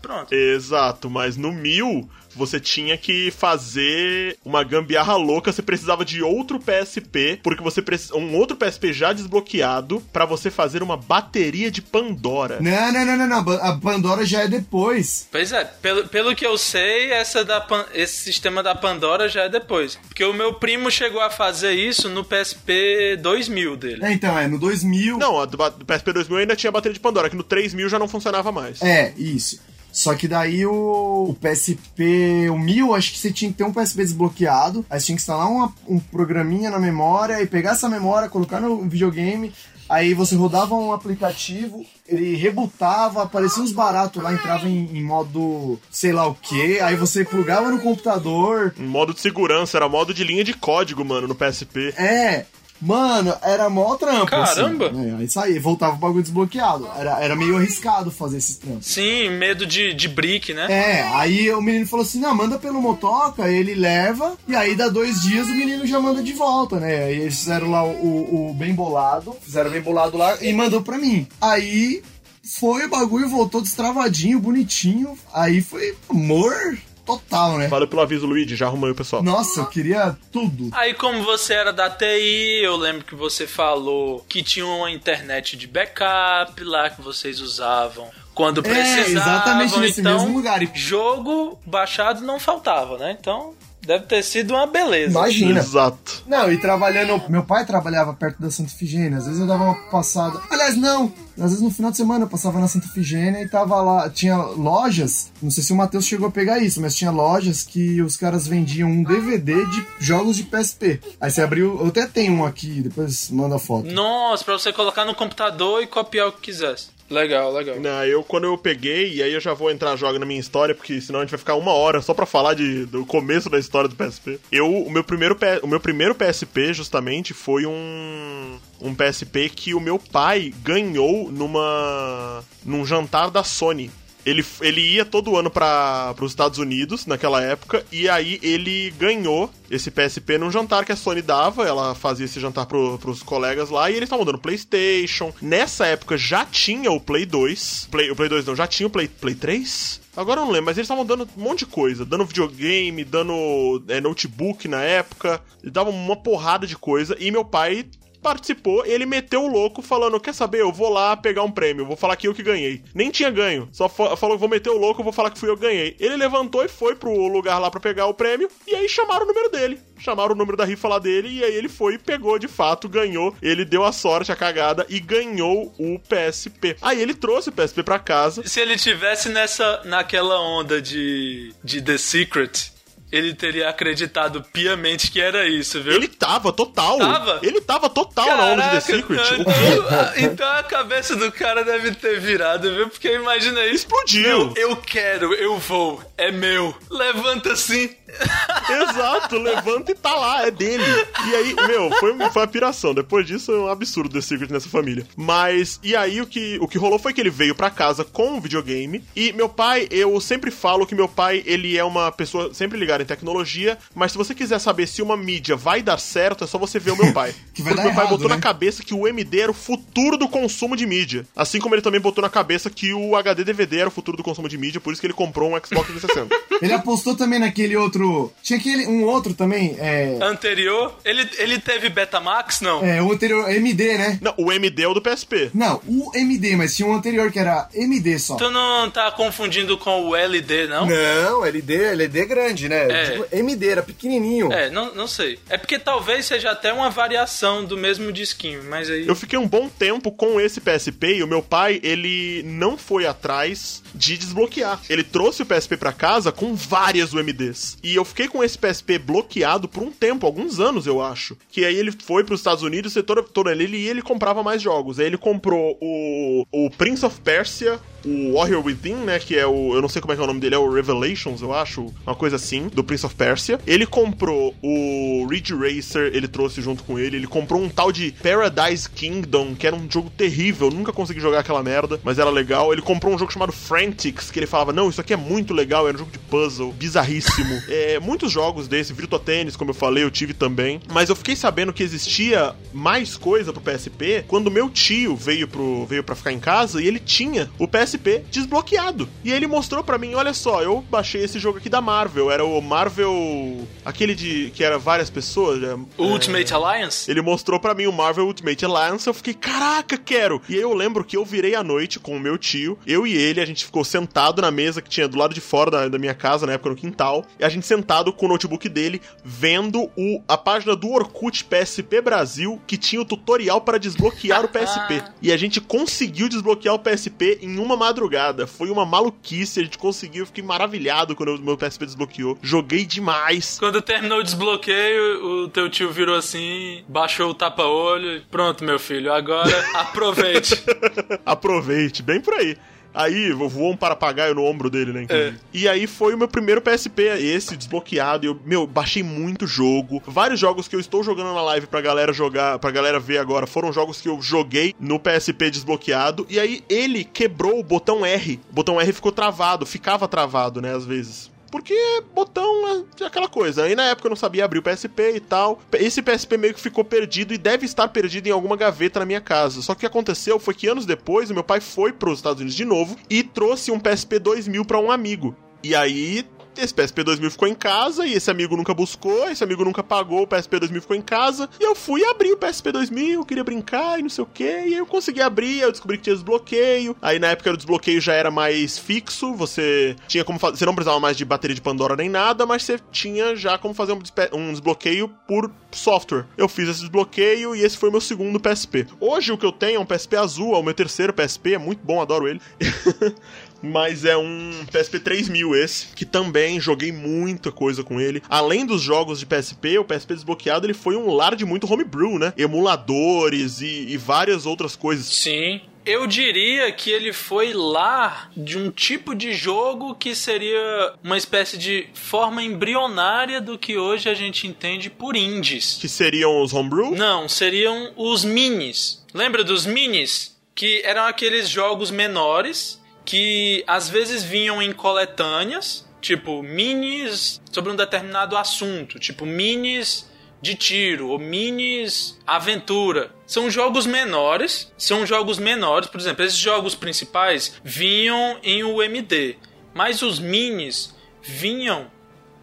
B: Pronto.
A: Exato, mas no mil você tinha que fazer uma gambiarra louca, você precisava de outro PSP, porque você precisa um outro PSP já desbloqueado pra você fazer uma bateria de Pandora.
C: Não, não, não, não, não. A Pandora já é depois.
B: Pois é, pelo, pelo que eu sei, essa da, Pan- esse sistema da Pandora já é depois. Porque o meu primo chegou a fazer isso no PSP 2000 dele.
C: É, então, é, no 2000.
A: Não, a do ba- do PSP 2000 ainda tinha bateria de Pandora, que no 3000 já não funcionava mais.
C: É, isso. Só que daí o, o PSP, o 1000, acho que você tinha que ter um PSP desbloqueado, aí você tinha que instalar uma- um programinha na memória e pegar essa memória, colocar no videogame, aí você rodava um aplicativo, ele rebutava, aparecia uns baratos lá, entrava em, em modo sei lá o que, aí você plugava no computador,
A: modo de segurança, era modo de linha de código, mano, no PSP.
C: é... Mano, era mó trampo.
B: Caramba!
C: Assim, né? Aí saía, voltava o bagulho desbloqueado. Era, era meio arriscado fazer esses trampos.
B: Sim, medo de, de brick, né?
C: É, aí o menino falou assim: não, manda pelo motoca, ele leva, e aí dá dois dias o menino já manda de volta, né? Aí eles fizeram lá o, o- o bem bolado, fizeram bem bolado lá e mandou pra mim. Aí foi o bagulho, voltou destravadinho, bonitinho. Aí foi amor total, né?
A: Valeu pelo aviso, Luigi, já arrumei o pessoal.
C: Nossa, eu queria tudo.
B: Aí, como você era da TI, eu lembro que você falou que tinha uma internet de backup lá que vocês usavam quando
C: É,
B: precisavam.
C: exatamente nesse
B: então,
C: mesmo lugar. E-
B: Jogo baixado não faltava, né? Então, deve ter sido uma beleza.
C: Imagina.
A: Exato.
C: Não, e trabalhando. Meu pai trabalhava perto da Santa Ifigênia. Às vezes eu dava uma passada. Aliás, não. Às vezes no final de semana eu passava na Santa Ifigênia e tava lá. Tinha lojas. Não sei se o Matheus chegou a pegar isso, mas tinha lojas que os caras vendiam um DVD de jogos de PSP. Aí você abriu. Eu até tenho um aqui, depois manda a foto.
B: Nossa, pra você colocar no computador e copiar o que quisesse. Legal, legal.
A: Não, eu quando eu peguei, e aí eu já vou entrar joga na minha história, porque senão a gente vai ficar uma hora só pra falar de, do começo da história do PSP. Eu, o meu primeiro, o meu primeiro PSP, justamente, foi um, um PSP que o meu pai ganhou numa num jantar da Sony. Ele, ele ia todo ano para os Estados Unidos naquela época, e aí ele ganhou esse PSP num jantar que a Sony dava. Ela fazia esse jantar pro, pros colegas lá, e eles estavam dando PlayStation. Nessa época já tinha o Play 2. Play, o Play 2 não, já tinha o Play, Play 3? Agora eu não lembro, mas eles estavam dando um monte de coisa. Dando videogame, dando é, notebook na época. Eles davam uma porrada de coisa, e meu pai participou, ele meteu o louco falando: Quer saber? Eu vou lá pegar um prêmio, vou falar que eu que ganhei. Nem tinha ganho, só fa- falou: Vou meter o louco, vou falar que fui eu que ganhei. Ele levantou e foi pro lugar lá pra pegar o prêmio, e aí chamaram o número dele. Chamaram o número da rifa lá dele, e aí ele foi e pegou de fato, ganhou. Ele deu a sorte, a cagada, e ganhou o PSP. Aí ele trouxe o PSP pra casa.
B: Se ele tivesse nessa, naquela onda de, de The Secret, ele teria acreditado piamente que era isso, viu?
A: Ele tava total.
B: Tava?
A: Ele tava total na onda de The Secret.
B: então, então, a cabeça do cara deve ter virado, viu? Porque imagina isso.
A: Explodiu.
B: Eu quero, eu vou, é meu. Levanta assim.
A: Exato, levanta e tá lá, é dele. E aí, meu, foi, foi uma piração. Depois disso, é um absurdo The Secret nessa família. Mas, e aí o que, o que rolou foi que ele veio pra casa com um videogame. E meu pai, eu sempre falo que meu pai, ele é uma pessoa sempre ligada em tecnologia. Mas se você quiser saber se uma mídia vai dar certo, é só você ver o meu pai.
C: Que vai
A: Porque
C: dar
A: meu pai
C: errado,
A: botou
C: né?
A: na cabeça que o MD era o futuro do consumo de mídia. Assim como ele também botou na cabeça que o HD DVD era o futuro do consumo de mídia, por isso que ele comprou um Xbox 360.
C: Ele apostou também naquele outro. Tinha aquele. Um outro também. É.
B: Anterior, ele, ele teve Betamax, não?
C: É, o anterior. MD, né?
A: Não, o MD é o do PSP.
C: Não, o MD, mas tinha um anterior que era MD só.
B: Tu não tá confundindo com o LD, não?
C: Não, LD, LD grande, né?
B: É.
C: Tipo, MD, era pequenininho.
B: É, não, não sei. É porque talvez seja até uma variação do mesmo disquinho, mas aí.
A: Eu fiquei um bom tempo com esse PSP e o meu pai, ele não foi atrás de desbloquear. Ele trouxe o PSP pra casa com várias UMDs. E eu fiquei com esse PSP bloqueado por um tempo, alguns anos, eu acho. Que aí ele foi pros Estados Unidos, e toda ele e ele comprava mais jogos. Aí ele comprou o, o Prince of Persia, o Warrior Within, né? Que é o. Eu não sei como é que é o nome dele, é o Revelations, eu acho. Uma coisa assim, do Prince of Persia. Ele comprou o Ridge Racer, ele trouxe junto com ele. Ele comprou um tal de Paradise Kingdom, que era um jogo terrível. eu Nunca consegui jogar aquela merda, mas era legal. Ele comprou um jogo chamado Frantics, que ele falava: Não, isso aqui é muito legal. Era um jogo de puzzle, bizarríssimo. é, muitos jogos desse, Virtua Tennis, como eu falei, eu tive também. Mas eu fiquei sabendo que existia mais coisa pro PSP quando meu tio veio, pro, veio pra ficar em casa e ele tinha o PSP PSP desbloqueado. E ele mostrou pra mim, olha só, eu baixei esse jogo aqui da Marvel, era o Marvel aquele de que era várias pessoas, é,
B: Ultimate Alliance?
A: ele mostrou pra mim o Marvel Ultimate Alliance, eu fiquei, caraca, quero! E aí eu lembro que eu virei à noite com o meu tio, eu e ele, a gente ficou sentado na mesa que tinha do lado de fora da, da minha casa, na época no quintal, e a gente sentado com o notebook dele, vendo o, a página do Orkut PSP Brasil, que tinha o tutorial para desbloquear o PSP. E a gente conseguiu desbloquear o PSP em uma madrugada. Foi uma maluquice, a gente conseguiu, eu fiquei maravilhado quando o meu PSP desbloqueou. Joguei demais.
B: Quando terminou o desbloqueio, o teu tio virou assim, baixou o tapa-olho e pronto, meu filho, agora aproveite.
A: Aproveite, bem por aí. Aí voou um papagaio no ombro dele, né? inclusive. E aí foi o meu primeiro PSP, esse desbloqueado. Eu, meu, baixei muito jogo. Vários jogos que eu estou jogando na live pra galera jogar, pra galera ver agora, foram jogos que eu joguei no PSP desbloqueado. E aí ele quebrou o botão R. O botão R ficou travado, ficava travado, né, às vezes. Porque botão é aquela coisa. Aí na época eu não sabia abrir o PSP e tal. Esse PSP meio que ficou perdido e deve estar perdido em alguma gaveta na minha casa. Só que o que aconteceu foi que anos depois meu pai foi para os Estados Unidos de novo e trouxe um PSP 2000 para um amigo. E aí esse PSP 2000 ficou em casa e esse amigo nunca buscou, esse amigo nunca pagou, o PSP 2000 ficou em casa. E eu fui abrir o PSP 2000, queria brincar e não sei o que. E aí eu consegui abrir, eu descobri que tinha desbloqueio. Aí na época o desbloqueio já era mais fixo, você tinha como fazer. Você não precisava mais de bateria de Pandora nem nada, mas você tinha já como fazer um, um desbloqueio por software. Eu fiz esse desbloqueio e esse foi o meu segundo PSP. Hoje o que eu tenho é um PSP azul, é o meu terceiro PSP, é muito bom, adoro ele. Mas é um PSP 3000 esse, que também joguei muita coisa com ele. Além dos jogos de PSP, o PSP desbloqueado ele foi um lar de muito homebrew, né? Emuladores e, e várias outras coisas.
B: Sim. Eu diria que ele foi lá de um tipo de jogo que seria uma espécie de forma embrionária do que hoje a gente entende por indies.
A: Que seriam os homebrew?
B: Não, seriam os minis. Lembra dos minis? Que eram aqueles jogos menores que às vezes vinham em coletâneas, tipo minis sobre um determinado assunto, tipo minis de tiro ou minis aventura. São jogos menores, são jogos menores, por exemplo, esses jogos principais vinham em UMD, mas os minis vinham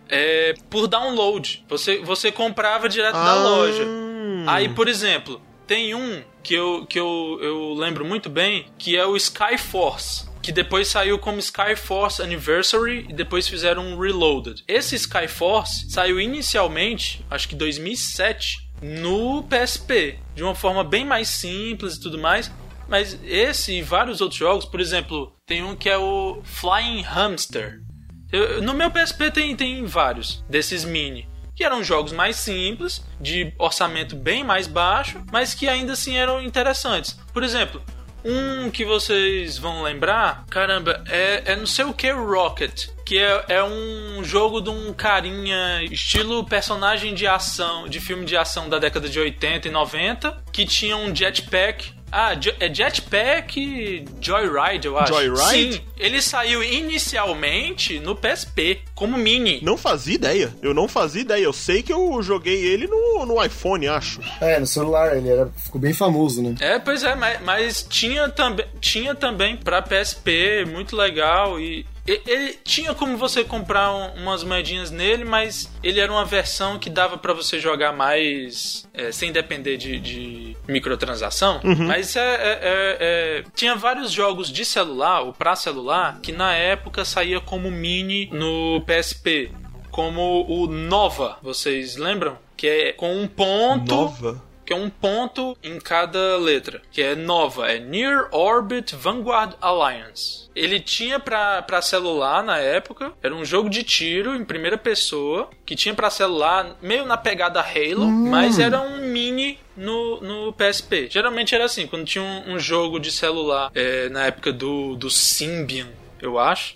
B: é, por download. Você, você comprava direto da
A: Ah.
B: loja. Aí, por exemplo, tem um que eu, que eu, eu lembro muito bem, que é o Skyforce. Que depois saiu como Skyforce Anniversary e depois fizeram um Reloaded. Esse Skyforce saiu inicialmente, acho que 2007, no PSP. De uma forma bem mais simples e tudo mais. Mas esse e vários outros jogos, por exemplo, tem um que é o Flying Hamster. Eu- no meu PSP tem, tem vários desses mini. Que eram jogos mais simples, de orçamento bem mais baixo, mas que ainda assim eram interessantes. Por exemplo, um que vocês vão lembrar, caramba, é, é não sei o que Rocket. Que é, é um jogo de um carinha estilo personagem de ação, de filme de ação da década de 80 e 90, que tinha um jetpack. Ah, é Jetpack Joyride, eu acho.
A: Joyride?
B: Sim, ele saiu inicialmente no PSP, como mini.
A: Não fazia ideia. Eu não fazia ideia. Eu sei que eu joguei ele no, no iPhone, acho.
C: É, no celular, ele era, ficou bem famoso, né?
B: É, pois é, mas, mas tinha, também, tinha também pra PSP, muito legal. E- ele tinha como você comprar um- umas moedinhas nele, mas ele era uma versão que dava pra você jogar mais é, sem depender de, de microtransação. Mas é, é- é- é- tinha vários jogos de celular, ou pra celular, que na época saía como mini no PSP. Como o Nova, vocês lembram? Que é com um ponto
A: Nova.
B: Que é um ponto em cada letra, que é nova, é Near Orbit Vanguard Alliance. Ele tinha pra, pra celular na época, era um jogo de tiro em primeira pessoa, que tinha pra celular meio na pegada Halo, mas era um mini no, no PSP. Geralmente era assim, quando tinha um, um jogo de celular é, na época do, do Symbian, eu acho,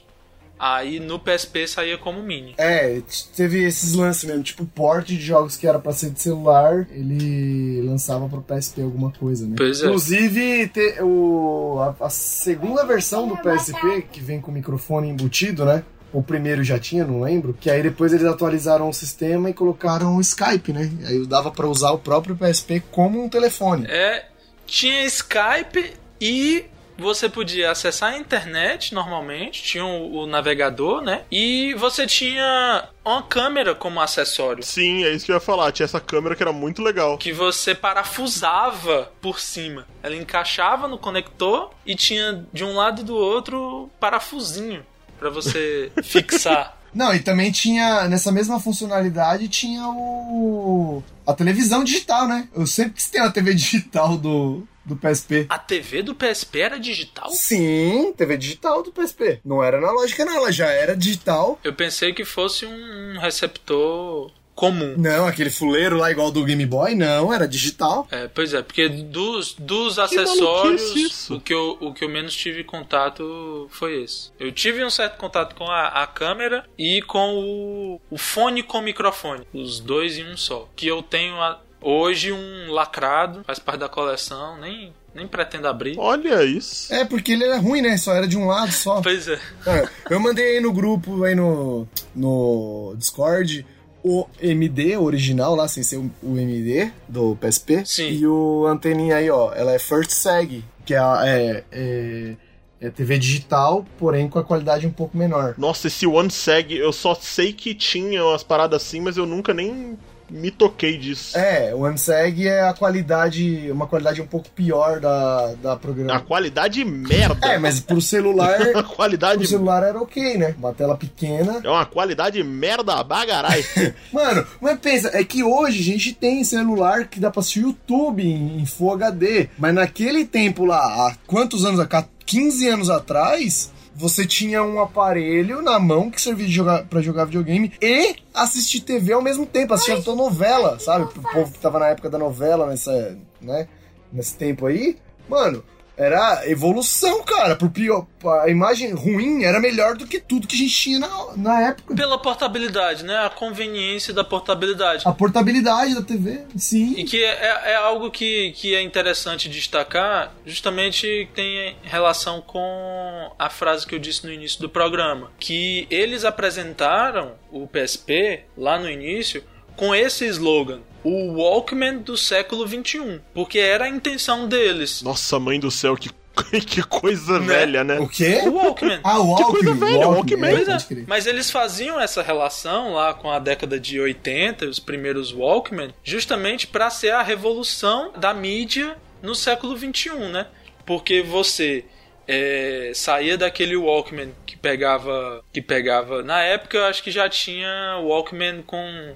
B: aí no PSP saía como mini.
C: É, teve esses lances mesmo, tipo port de jogos que era pra ser de celular, ele lançava pro PSP alguma coisa, né?
B: Pois é.
C: Inclusive, te- o, a, a segunda versão do PSP, que vem com microfone embutido, né? O primeiro já tinha, não lembro. Que aí depois eles atualizaram o sistema e colocaram o Skype, né? Aí dava pra usar o próprio PSP como um telefone.
B: É, tinha Skype e você podia acessar a internet normalmente, tinha o, o navegador, né? E você tinha uma câmera como acessório.
A: Sim, é isso que eu ia falar. Tinha essa câmera que era muito legal.
B: Que você parafusava por cima. Ela encaixava no conector e tinha de um lado e do outro parafusinho pra você fixar.
C: Não, e também tinha, nessa mesma funcionalidade, tinha o. a televisão digital, né? Eu sempre quis ter uma TV digital do, do PSP.
B: A TV do PSP era digital?
C: Sim, TV digital do PSP. Não era analógica, não, ela já era digital.
B: Eu pensei que fosse um receptor comum.
C: Não, aquele fuleiro lá igual do Game Boy, não, era digital.
B: É, pois é, porque dos, dos
A: maluquice
B: acessórios,
A: isso.
B: o que, eu, o que eu menos tive contato foi esse. Eu tive um certo contato com a, a câmera e com o, o fone com microfone. Os dois em um só. Que eu tenho a- hoje um lacrado, faz parte da coleção, nem, nem pretendo abrir.
A: Olha isso.
C: É, porque ele era ruim, né? Só era de um lado só.
B: Pois é.
C: É, eu mandei aí no grupo, aí no, no Discord, o MD original lá, sem ser o, MD do PSP.
B: Sim.
C: E o anteninha aí, ó, ela é First Seg, que é, a- é, é, é TV digital, porém com a qualidade um pouco menor.
A: Nossa, esse One Seg, eu só sei que tinha umas paradas assim, mas eu nunca nem me toquei disso.
C: É, o Unseg é a qualidade, uma qualidade um pouco pior da, da
A: A
C: programa.
A: qualidade merda.
C: É, mas pro celular,
A: A qualidade
C: pro celular era ok, né? Uma tela pequena.
A: é uma qualidade merda bagarai.
C: Mano, mas pensa, é que hoje a gente tem celular que dá pra assistir YouTube em, em Full HD. Mas naquele tempo lá, há quantos anos? Há 15 anos atrás, você tinha um aparelho na mão que servia jogar, pra jogar videogame e assistir TV ao mesmo tempo, assistir a tua novela, sabe? Pro povo que tava na época da novela, nessa, né? Nesse tempo aí. Mano, era evolução, cara. Pro pior, a imagem ruim era melhor do que tudo que a gente tinha na, na época.
B: Pela portabilidade, né? A conveniência da portabilidade.
C: A portabilidade da TV, sim.
B: E que é, é algo que, que é interessante destacar, justamente tem relação com a frase que eu disse no início do programa. Que eles apresentaram o PSP lá no início com esse slogan. O Walkman do século XXI. Porque era a intenção deles.
A: Nossa, mãe do céu, que, que coisa
B: Né?
A: velha, né?
C: O quê?
B: O Walkman.
C: Ah, o Walkman.
A: coisa velha, Walkman.
B: Pois é, mas eles faziam essa relação lá com a década de 80, os primeiros Walkman, justamente para ser a revolução da mídia no século 21, né? Porque você é, saía daquele Walkman que pegava, que pegava, na época eu acho que já tinha Walkman com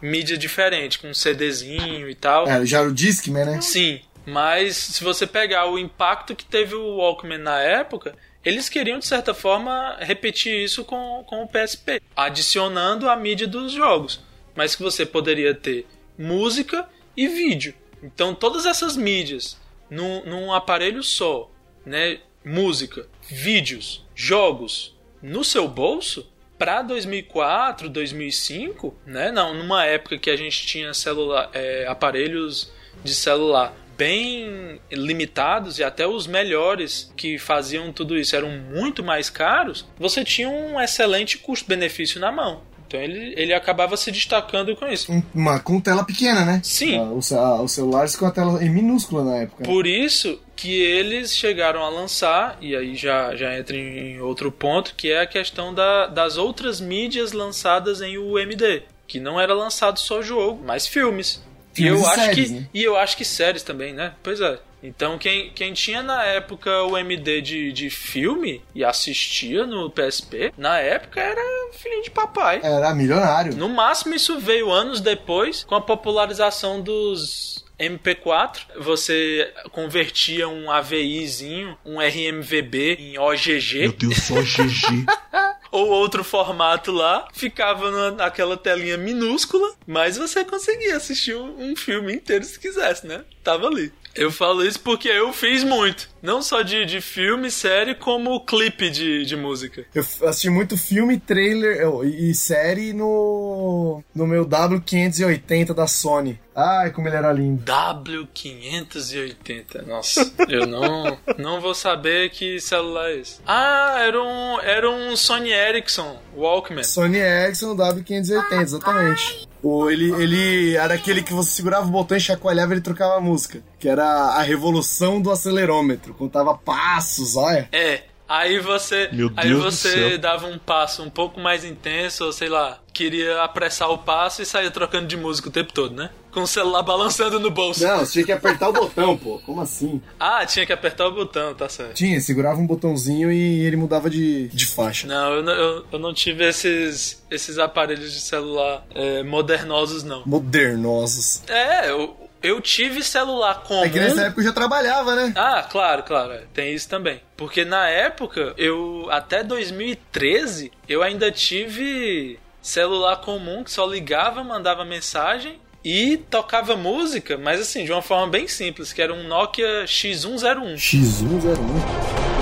B: mídia diferente, com CDzinho e tal.
C: É, já o Discman, né?
B: Sim, mas se você pegar o impacto que teve o Walkman na época, eles queriam de certa forma repetir isso com, com o PSP, adicionando a mídia dos jogos, mas que você poderia ter música e vídeo. Então todas essas mídias num, num aparelho só, né? Música, vídeos, jogos no seu bolso para 2004, 2005, né? Não, numa época que a gente tinha celular, é, aparelhos de celular bem limitados e até os melhores que faziam tudo isso eram muito mais caros, você tinha um excelente custo-benefício na mão. Então ele, ele acabava se destacando com isso.
C: Um- Uma, com tela pequena, né?
B: Sim.
C: Ah, ah, Os celulares com a tela em minúscula na época. né?
B: Por isso que eles chegaram a lançar, e aí já, já entra em outro ponto, que é a questão da- das outras mídias lançadas em UMD. Que não era lançado só jogo, mas filmes. E, eu acho
C: séries,
B: que,
C: né?
B: e eu acho que séries também, né? Pois é. Então quem, quem tinha na época o MD de, de filme e assistia no PSP, na época era filhinho de papai.
C: Era milionário.
B: No máximo, isso veio anos depois com a popularização dos MP4. Você convertia um AVIzinho, um RMVB em
A: Meu
B: OGG
A: Deus, só GG.
B: ou outro formato lá, ficava na- naquela telinha minúscula, mas você conseguia assistir um, um filme inteiro se quisesse, né? Tava ali. Eu falo isso porque eu fiz muito. Não só de, de filme, série, como clipe de, de música.
C: Eu assisti muito filme, trailer e série no, no meu W580 da Sony. Ai, como ele era lindo.
B: W580. Nossa, eu não, não vou saber que celular é esse. Ah, era um, era um Sony Ericsson Walkman.
C: Sony Ericsson W580, exatamente. O, ele, ele era aquele que você segurava o botão e chacoalhava e ele trocava a música. Que era a revolução do acelerômetro. Contava passos, olha.
B: É. Aí você,
A: Meu
B: aí
A: Deus
B: você dava um passo um pouco mais intenso, ou sei lá, queria apressar o passo e saía trocando de música o tempo todo, né? Com o celular balançando no bolso.
C: Não, você tinha que apertar o botão, pô. Como assim?
B: Ah, tinha que apertar o botão, tá certo.
C: Tinha, segurava um botãozinho e ele mudava de, de faixa.
B: Não, eu, não- eu, eu não tive esses, esses aparelhos de celular é, modernosos, não.
C: Modernosos.
B: É, eu, eu tive celular comum.
C: É que nessa época eu já trabalhava, né?
B: Ah, claro, claro, é, tem isso também. Porque na época, eu até 2013, eu ainda tive celular comum que só ligava, mandava mensagem e tocava música, mas assim, de uma forma bem simples, que era um Nokia X101.
C: X101.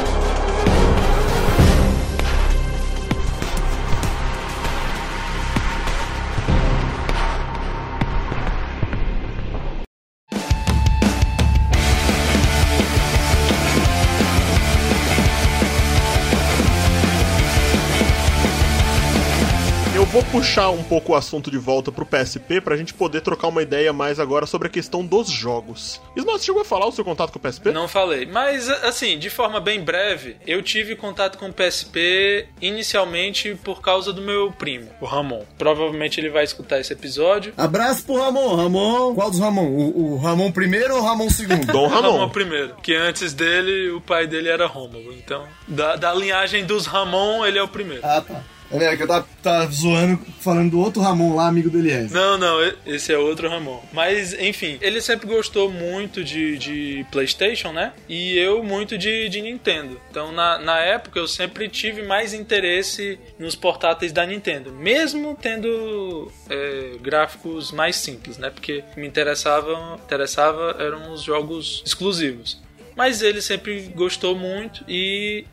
A: Puxar um pouco o assunto de volta pro PSP pra gente poder trocar uma ideia mais agora sobre a questão dos jogos. Ismael, você chegou a falar o seu contato com o PSP?
B: Não falei, mas assim, de forma bem breve, eu tive contato com o PSP inicialmente por causa do meu primo, o Ramon. Provavelmente ele vai escutar esse episódio.
C: Abraço pro Ramon. Ramon. Qual dos Ramon? O, o Ramon primeiro ou o Ramon segundo?
A: Dom Ramon.
B: primeiro. Que antes dele, o pai dele era Rômulo. Então, da, da linhagem dos Ramon, ele é o primeiro.
C: ah, tá. É que eu tava, tava zoando, falando do outro Ramon lá, amigo do Elias.
B: Não, não, esse é outro Ramon. Mas, enfim, ele sempre gostou muito de, de PlayStation, né? E eu muito de, de Nintendo. Então, na, na época, eu sempre tive mais interesse nos portáteis da Nintendo, mesmo tendo é, gráficos mais simples, né? Porque me interessava, interessava eram os jogos exclusivos. Mas ele sempre gostou muito e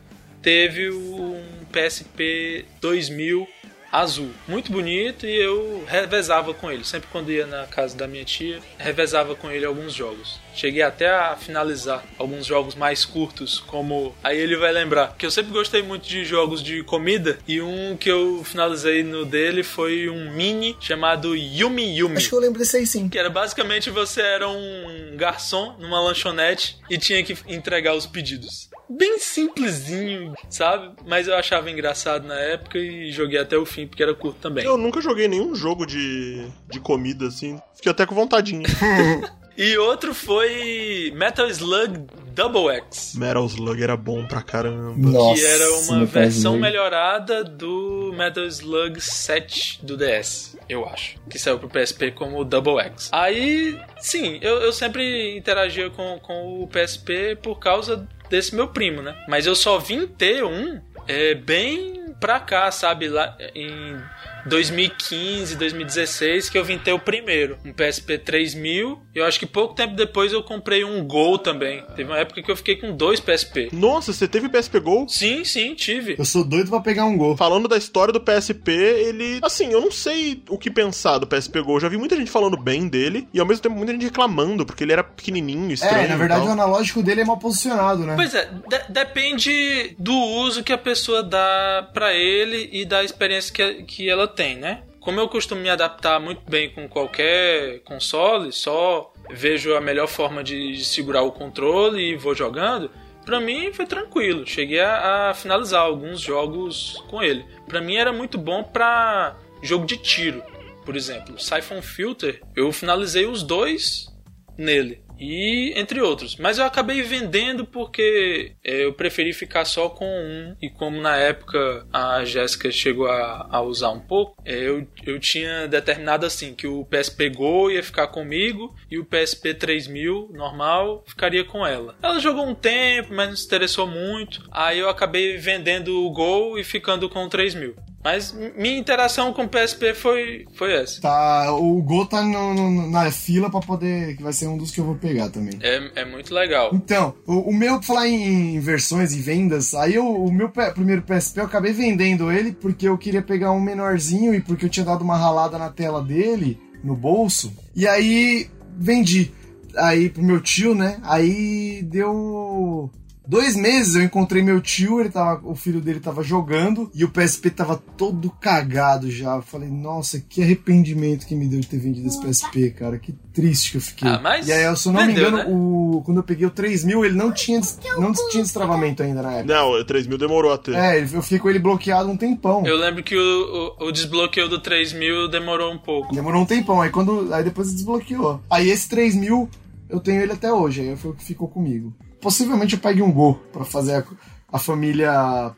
B: teve um PSP 2000 azul, muito bonito e eu revezava com ele. Sempre quando ia na casa da minha tia, revezava com ele alguns jogos. Cheguei até a finalizar alguns jogos mais curtos, como aí ele vai lembrar que eu sempre gostei muito de jogos de comida e um que eu finalizei no dele foi um mini chamado Yumi Yumi.
C: Acho que eu lembro desse aí sim.
B: Que era basicamente você era um garçom numa lanchonete e tinha que entregar os pedidos. Bem simplesinho, sabe? Mas eu achava engraçado na época e joguei até o fim porque era curto também.
A: Eu nunca joguei nenhum jogo de, de comida assim. Fiquei até com vontadinha.
B: E outro foi Metal Slug Double X.
A: Metal Slug era bom pra caramba.
C: Nossa,
B: que era uma
C: Metal
B: versão
C: Slug.
B: melhorada do Metal Slug 7 do DS, eu acho. Que saiu pro PSP como Double X. Aí, sim, eu, eu sempre interagia com, com o PSP por causa desse meu primo, né? Mas eu só vim ter um é, bem pra cá, sabe? Lá em 2015, 2016, que eu vim ter o primeiro, um PSP 3000. Eu acho que pouco tempo depois eu comprei um Gol também. Teve uma época que eu fiquei com dois PSP.
A: Nossa, você teve PSP Go?
B: Sim, sim, tive.
C: Eu sou doido pra pegar um gol.
A: Falando da história do PSP, ele. Assim, eu não sei o que pensar do PSP Go. Eu já vi muita gente falando bem dele e ao mesmo tempo muita gente reclamando, porque ele era pequenininho, estranho.
C: É, na verdade
A: e
C: o analógico dele é mal posicionado, né?
B: Pois é, de- depende do uso que a pessoa dá pra ele e da experiência que, que ela tem, né? Como eu costumo me adaptar muito bem com qualquer console, só vejo a melhor forma de segurar o controle e vou jogando, pra mim foi tranquilo. Cheguei a, a finalizar alguns jogos com ele. Pra mim era muito bom pra jogo de tiro, por exemplo. Siphon Filter, eu finalizei os dois nele. E entre outros. Mas eu acabei vendendo porque é, eu preferi ficar só com um. E como na época a Jéssica chegou a, a usar um pouco, é, eu, eu tinha determinado assim que o PSP Go ia ficar comigo e o PSP 3000 normal ficaria com ela. Ela jogou um tempo, mas não se interessou muito. Aí eu acabei vendendo o Go e ficando com o 3000. Mas minha interação com o PSP foi, foi essa.
C: Tá, o gol tá no- no- na fila pra poder. que vai ser um dos que eu vou pegar também.
B: É, é muito legal.
C: Então, o, o meu, falar em versões e vendas, aí eu- o meu primeiro PSP eu acabei vendendo ele porque eu queria pegar um menorzinho e porque eu tinha dado uma ralada na tela dele, no bolso. E aí vendi. Aí pro meu tio, né? Aí deu. Dois meses eu encontrei meu tio, ele tava, o filho dele tava jogando e o PSP tava todo cagado já. Eu falei, nossa, que arrependimento que me deu de ter vendido esse PSP, cara. Que triste que eu fiquei.
B: Ah, mas
C: e aí, se eu não me
B: vendeu,
C: engano,
B: né?
C: o, quando eu peguei o 3000, ele não tinha, não tinha destravamento ainda na época.
A: Não, 3 mil demorou a ter.
C: É, eu fiquei com ele bloqueado um tempão.
B: Eu lembro que o, o, o desbloqueio do 3000 demorou um pouco.
C: Demorou um tempão, aí quando. Aí depois desbloqueou. Aí esse 3000, eu tenho ele até hoje, aí foi o que ficou comigo. Possivelmente eu pegue um Go pra fazer a, a família.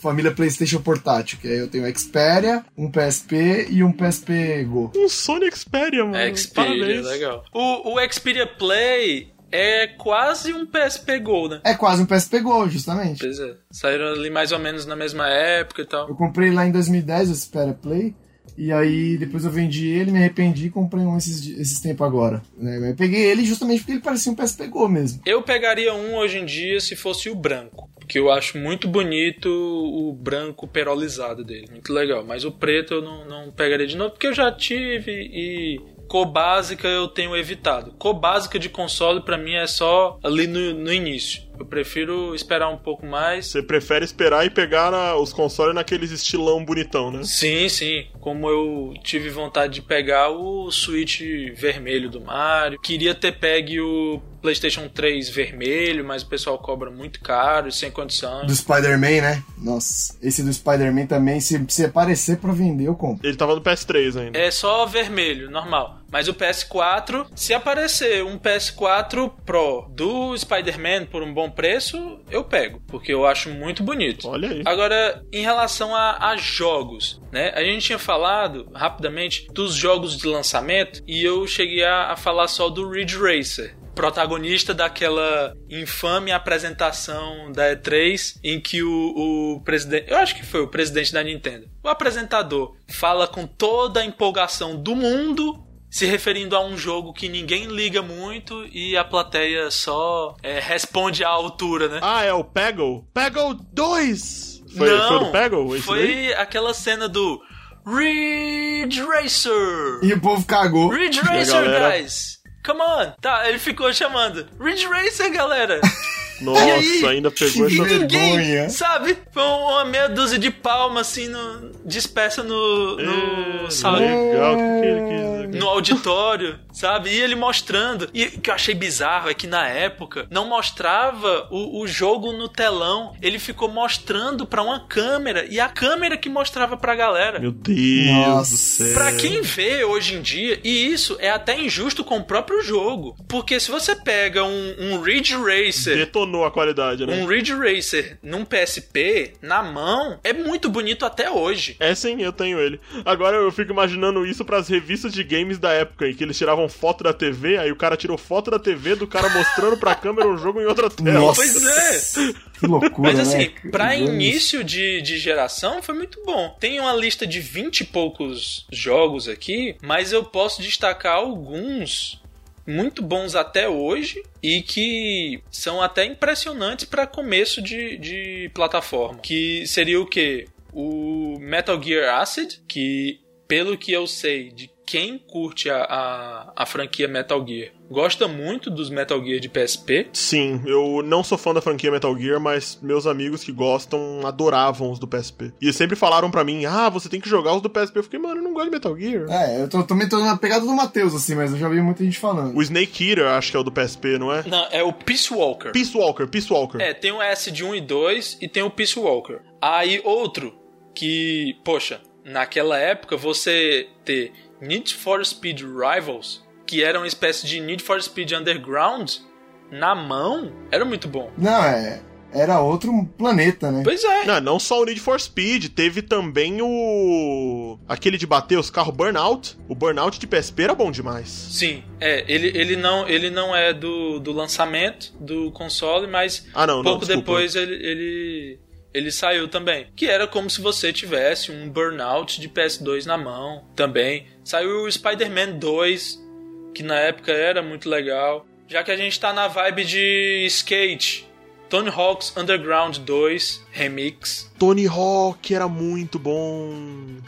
C: Família PlayStation portátil, que aí eu tenho Xperia, um PSP e um PSP Go.
A: Um Sony Xperia, mano.
B: É Xperia,
A: Parabéns.
B: legal. O, o Xperia Play é quase um PSP Go, né?
C: É quase um PSP Go, justamente.
B: Pois é. Saíram ali mais ou menos na mesma época e tal.
C: Eu comprei lá em 2010 o Xperia Play. E aí depois eu vendi ele, me arrependi e comprei um esses, esses tempos agora. né? Eu peguei ele justamente porque ele parecia um PSP Go mesmo.
B: Eu pegaria um hoje em dia se fosse o branco. Porque eu acho muito bonito o branco perolizado dele. Muito legal. Mas o preto eu não, não pegaria de novo, porque eu já tive e. Cor básica eu tenho evitado. Cor básica de console pra mim é só ali no, no início. Eu prefiro esperar um pouco mais.
A: Você prefere esperar e pegar a- os consoles naqueles estilão bonitão, né?
B: Sim, sim. Como eu tive vontade de pegar o Switch vermelho do Mario. Queria ter pegue o PlayStation 3 vermelho, mas o pessoal cobra muito caro e sem condição.
C: Do Spider-Man, né? Nossa, esse do Spider-Man também, se, se aparecer pra vender, eu compro.
A: Ele tava no PS3 ainda.
B: É só vermelho, normal. Mas o PS4, se aparecer um PS4 Pro do Spider-Man por um bom preço, eu pego, porque eu acho muito bonito.
A: Olha aí.
B: Agora, em relação a, a jogos, né? A gente tinha falado rapidamente dos jogos de lançamento e eu cheguei a, a falar só do Ridge Racer. Protagonista daquela infame apresentação da E3 em que o, o presidente. Eu acho que foi o presidente da Nintendo. O apresentador fala com toda a empolgação do mundo se referindo a um jogo que ninguém liga muito e a plateia só é, responde à altura, né?
A: Ah, é o Peggle? Peggle 2! Foi,
B: Não,
A: foi do Peggle? esse daí?
B: foi aquela cena do Ridge Racer.
C: E o povo cagou.
B: Ridge Racer,
A: galera-
B: guys. Come on. Tá, ele ficou chamando Ridge Racer, galera.
A: Nossa,
B: aí?
A: ainda pegou essa...
C: vergonha.
B: Ninguém, sabe? Foi uma meia dúzia de palmas assim no, dispersa no, no
A: É,
B: salão.
A: Legal, que que ele quis
B: no auditório, sabe? E ele mostrando. E o que eu achei bizarro é que na época não mostrava o, o jogo no telão. Ele ficou mostrando pra uma câmera e a câmera que mostrava pra galera.
A: Meu Deus
C: Nossa.
A: do céu.
B: Pra quem vê hoje em dia, e isso é até injusto com o próprio jogo. Porque se você pega um, um Ridge Racer
A: Detonou a qualidade, né?
B: um Ridge Racer num PSP, na mão, é muito bonito até hoje.
A: É sim, eu tenho ele. Agora eu fico imaginando isso pras revistas de games da época, em que eles tiravam foto da TV, aí o cara tirou foto da TV do cara mostrando pra câmera o jogo em outra tela.
C: Nossa.
B: Pois é.
C: Que loucura,
B: Mas assim,
C: né?
B: pra início de, de geração foi muito bom. Tem uma lista de 20 e poucos jogos aqui, mas eu posso destacar alguns muito bons até hoje e que são até impressionantes pra começo de, de plataforma. Que seria o que? O Metal Gear Acid, que pelo que eu sei de quem curte a, a, a franquia Metal Gear, gosta muito dos Metal Gear de PSP.
A: Sim, eu não sou fã da franquia Metal Gear, mas meus amigos que gostam adoravam os do PSP. E sempre falaram pra mim, ah, você tem que jogar os do PSP. Eu fiquei, mano, eu não gosto de Metal Gear.
C: É, eu tô, também tô na pegada do Matheus, assim, mas eu já vi muita gente falando.
A: O Snake Eater, acho que é o do PSP, não é?
B: Não, é o Peace Walker.
A: Peace Walker, Peace Walker.
B: É, tem o S de 1 e 2 e tem o Peace Walker. Aí outro que, poxa, naquela época você ter Need for Speed Rivals, que era uma espécie de Need for Speed Underground, na mão, era muito bom.
C: Não, é. Era outro planeta, né?
B: Pois é.
A: Não, não só o Need for Speed, teve também o. aquele de bater os carros Burnout. O Burnout de PSP era bom demais.
B: Sim, é, ele, ele, não, ele não é do, do lançamento do console, mas
A: Ah, não, não.
B: pouco
A: desculpa.
B: depois ele, ele, ele saiu também. Que era como se você tivesse um Burnout de PS2 na mão também. Saiu o Spider-Man 2, que na época era muito legal. Já que a gente tá na vibe de skate, Tony Hawk's Underground 2 Remix.
A: Tony Hawk era muito bom.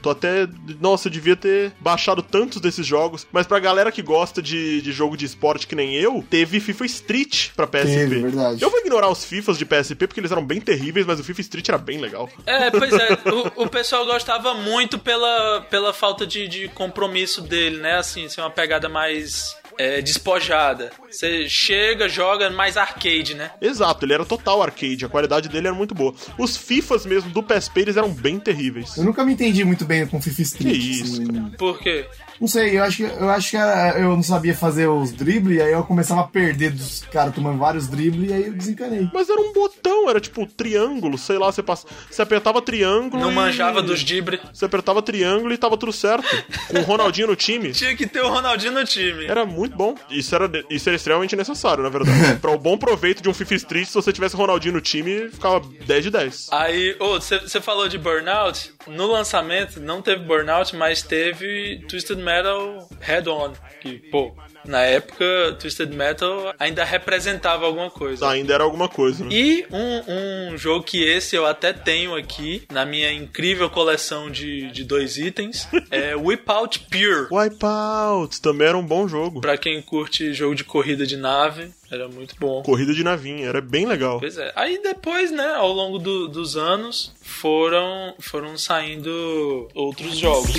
A: Tô até. Nossa, eu devia ter baixado tantos desses jogos. Mas pra galera que gosta de, de jogo de esporte que nem eu, teve FIFA Street pra PSP.
C: Teve, verdade.
A: Eu vou ignorar os FIFAs de PSP porque eles eram bem terríveis, mas o FIFA Street era bem legal.
B: É, pois é, o, o pessoal gostava muito pela, pela falta de, de compromisso dele, né? Assim, ser uma pegada mais é, despojada. Você chega, joga mais arcade, né?
A: Exato, ele era total arcade, a qualidade dele era muito boa. Os FIFAs mesmo do PSP, eles eram bem terríveis.
C: Eu nunca me entendi muito bem com FIFA Street.
A: Que isso,
C: assim.
B: Por quê?
C: Não sei, eu acho que eu acho que era- eu não sabia fazer os dribles, e aí eu começava a perder dos caras tomando vários dribles, e aí eu desencanei.
A: Mas era um botão, era tipo triângulo, sei lá, você, passa, você apertava triângulo.
B: Não
A: e-
B: manjava dos dibre.
A: Você apertava triângulo e tava tudo certo. Com o Ronaldinho no time.
B: Tinha que ter o Ronaldinho no time.
A: Era muito bom. Isso era, isso era extremamente necessário, na verdade. Para o bom proveito de um FIFA Street, se você tivesse Ronaldinho no time, ficava 10 de 10.
B: Aí, você falou de Burnout. No lançamento não teve Burnout, mas teve Twisted Metal Head On. Que, pô, na época Twisted Metal ainda representava alguma coisa.
A: Ainda era alguma coisa, né?
B: E um, um jogo que esse eu até tenho aqui na minha incrível coleção de, de dois itens é Whip Out Pure.
A: Wipeout também era um bom jogo.
B: Pra quem curte jogo de corrida de nave, era muito bom.
A: Corrida de navinha, era bem legal.
B: Pois é. Aí depois, né, ao longo do- dos anos, foram, foram saindo outros jogos.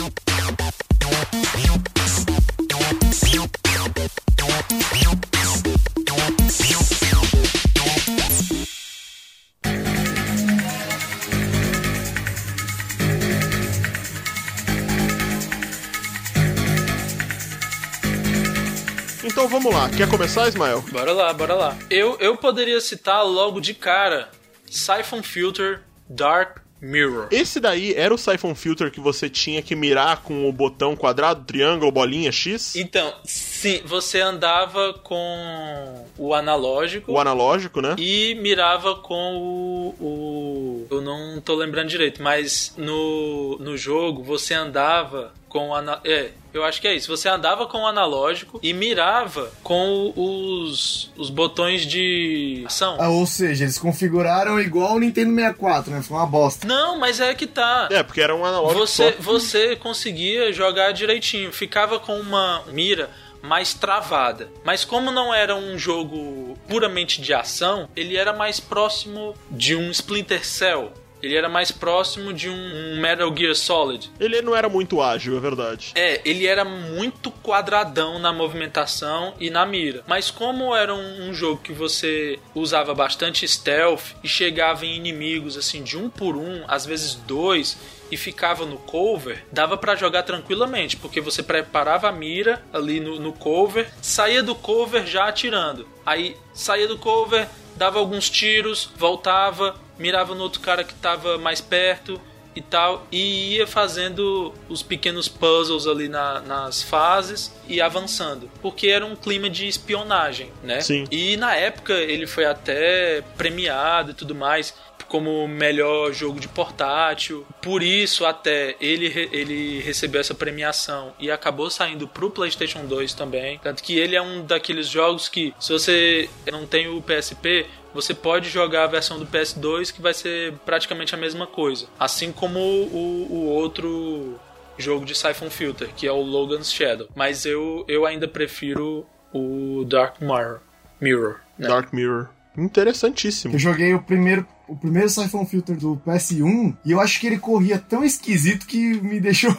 A: Então vamos lá, quer começar, Ismael?
B: Bora lá, bora lá. Eu, eu poderia citar logo de cara Siphon Filter Dark Mirror.
A: Esse daí era o Siphon Filter que você tinha que mirar com o botão quadrado, triângulo, bolinha, X?
B: Então, sim, você andava com o analógico
A: O analógico, né?
B: e mirava com o, o- Eu não tô lembrando direito, mas no, no jogo você andava com o. ana- É, eu acho que é isso. Você andava com o analógico e mirava com os, os botões de ação.
C: Ah, ou seja, eles configuraram igual o Nintendo 64, né? Foi uma bosta.
B: Não, mas é que tá.
A: É, porque era um analógico
B: Você,
A: só.
B: você conseguia jogar direitinho, ficava com uma mira mais travada. Mas como não era um jogo puramente de ação, ele era mais próximo de um Splinter Cell. Ele era mais próximo de um Metal Gear Solid.
A: Ele não era muito ágil, é verdade.
B: É, ele era muito quadradão na movimentação e na mira. Mas como era um, um jogo que você usava bastante stealth e chegava em inimigos assim de um por um, às vezes dois, e ficava no cover, dava pra jogar tranquilamente, porque você preparava a mira ali no, no cover, saía do cover já atirando. Aí saía do cover, dava alguns tiros, voltava, mirava no outro cara que tava mais perto e tal, e ia fazendo os pequenos puzzles ali na- nas fases e avançando, porque era um clima de espionagem, né?
A: Sim.
B: E na época ele foi até premiado e tudo mais como melhor jogo de portátil. Por isso até ele, ele recebeu essa premiação e acabou saindo pro PlayStation 2 também. Tanto que ele é um daqueles jogos que se você não tem o PSP, você pode jogar a versão do PS2 que vai ser praticamente a mesma coisa. Assim como o, o outro jogo de Siphon Filter, que é o Logan's Shadow. Mas eu, eu ainda prefiro o Dark Mirror. Mirror né?
A: Dark Mirror. Interessantíssimo.
C: Eu joguei o primeiro, o primeiro Siphon Filter do PS1 e eu acho que ele corria tão esquisito que me deixou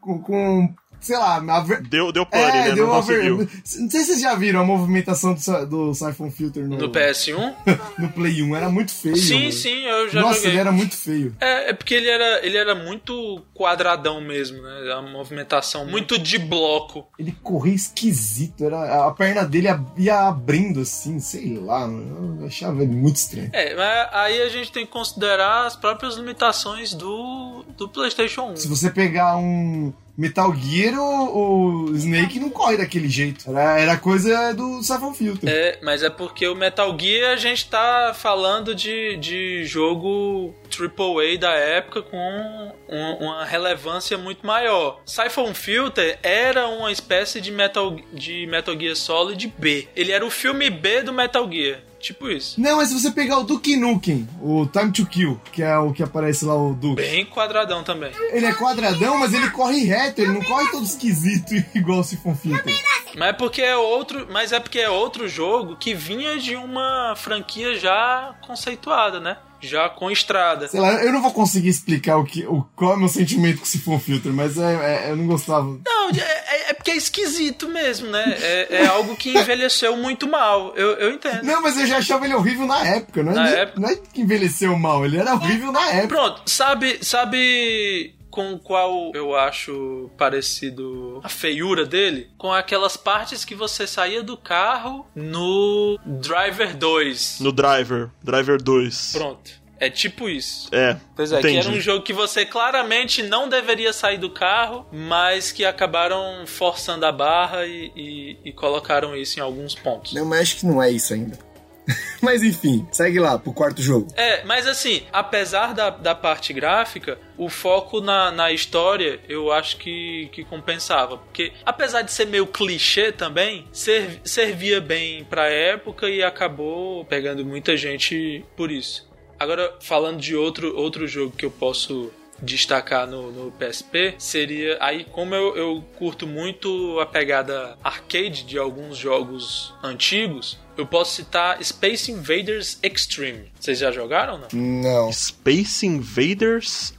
C: com, com sei lá, a ver...
A: Deu, deu pane,
C: É,
A: né?
C: deu
A: Não
C: ver... Não sei se vocês já viram a movimentação do, do Siphon Filter no,
B: No PS1?
C: no Play 1. Era muito feio.
B: sim,
C: mano.
B: sim, eu já
C: Nossa,
B: joguei.
C: ele era muito feio.
B: É, é porque ele era, ele era muito quadradão mesmo, né? A movimentação muito de bloco.
C: Ele corria esquisito. Era, a perna dele ia- ia abrindo assim, sei lá, mano. Eu achava ele muito estranho.
B: É, mas aí a gente tem que considerar as próprias limitações do, do PlayStation 1.
C: Se você pegar um Metal Gear, o, o Snake não corre daquele jeito. Era, era coisa do Siphon Filter.
B: É, mas é porque o Metal Gear a gente tá falando de, de jogo AAA da época com um- uma relevância muito maior. Siphon Filter era uma espécie de Metal, de Metal Gear Solid B. Ele era o filme B do Metal Gear. Tipo isso.
C: Não, mas se você pegar o Duke Nukem, o Time to Kill, que é o que aparece lá, o Duke.
B: Bem quadradão também.
C: Ele é quadradão, mas ele corre reto, ele não corre todo esquisito igual o Siphon Filter.
B: Mas é porque é outro, mas é porque é outro jogo que vinha de uma franquia já conceituada, né? Já com estrada.
C: Sei lá, eu não vou conseguir explicar o que, o, qual é o meu sentimento com o Siphon Filter, mas é, é- eu não gostava.
B: Não, é, é- é porque é esquisito mesmo, né? É, é algo que envelheceu muito mal. Eu, eu entendo.
C: Não, mas eu já achava ele horrível na época, não é,
B: Na
C: nem-
B: época?
C: não é que envelheceu mal, ele era horrível na época.
B: Pronto, sabe, sabe com qual eu acho parecido a feiura dele? Com aquelas partes que você saía do carro no Driver 2.
A: No Driver, Driver 2.
B: Pronto. É tipo isso.
A: É.
B: Pois é,
A: entendi.
B: que era um jogo que você claramente não deveria sair do carro, mas que acabaram forçando a barra e, e- e colocaram isso em alguns pontos.
C: Não, mas acho que não é isso ainda. mas enfim, segue lá pro quarto jogo.
B: É, mas assim, apesar da, da parte gráfica, o foco na, na história eu acho que, que compensava. Porque, apesar de ser meio clichê também, ser- servia bem pra época e acabou pegando muita gente por isso. Agora, falando de outro, outro jogo que eu posso destacar no, no PSP seria aí como eu, eu curto muito a pegada arcade de alguns jogos antigos eu posso citar Space Invaders Extreme vocês já jogaram ou não?
C: Não.
A: Space Invaders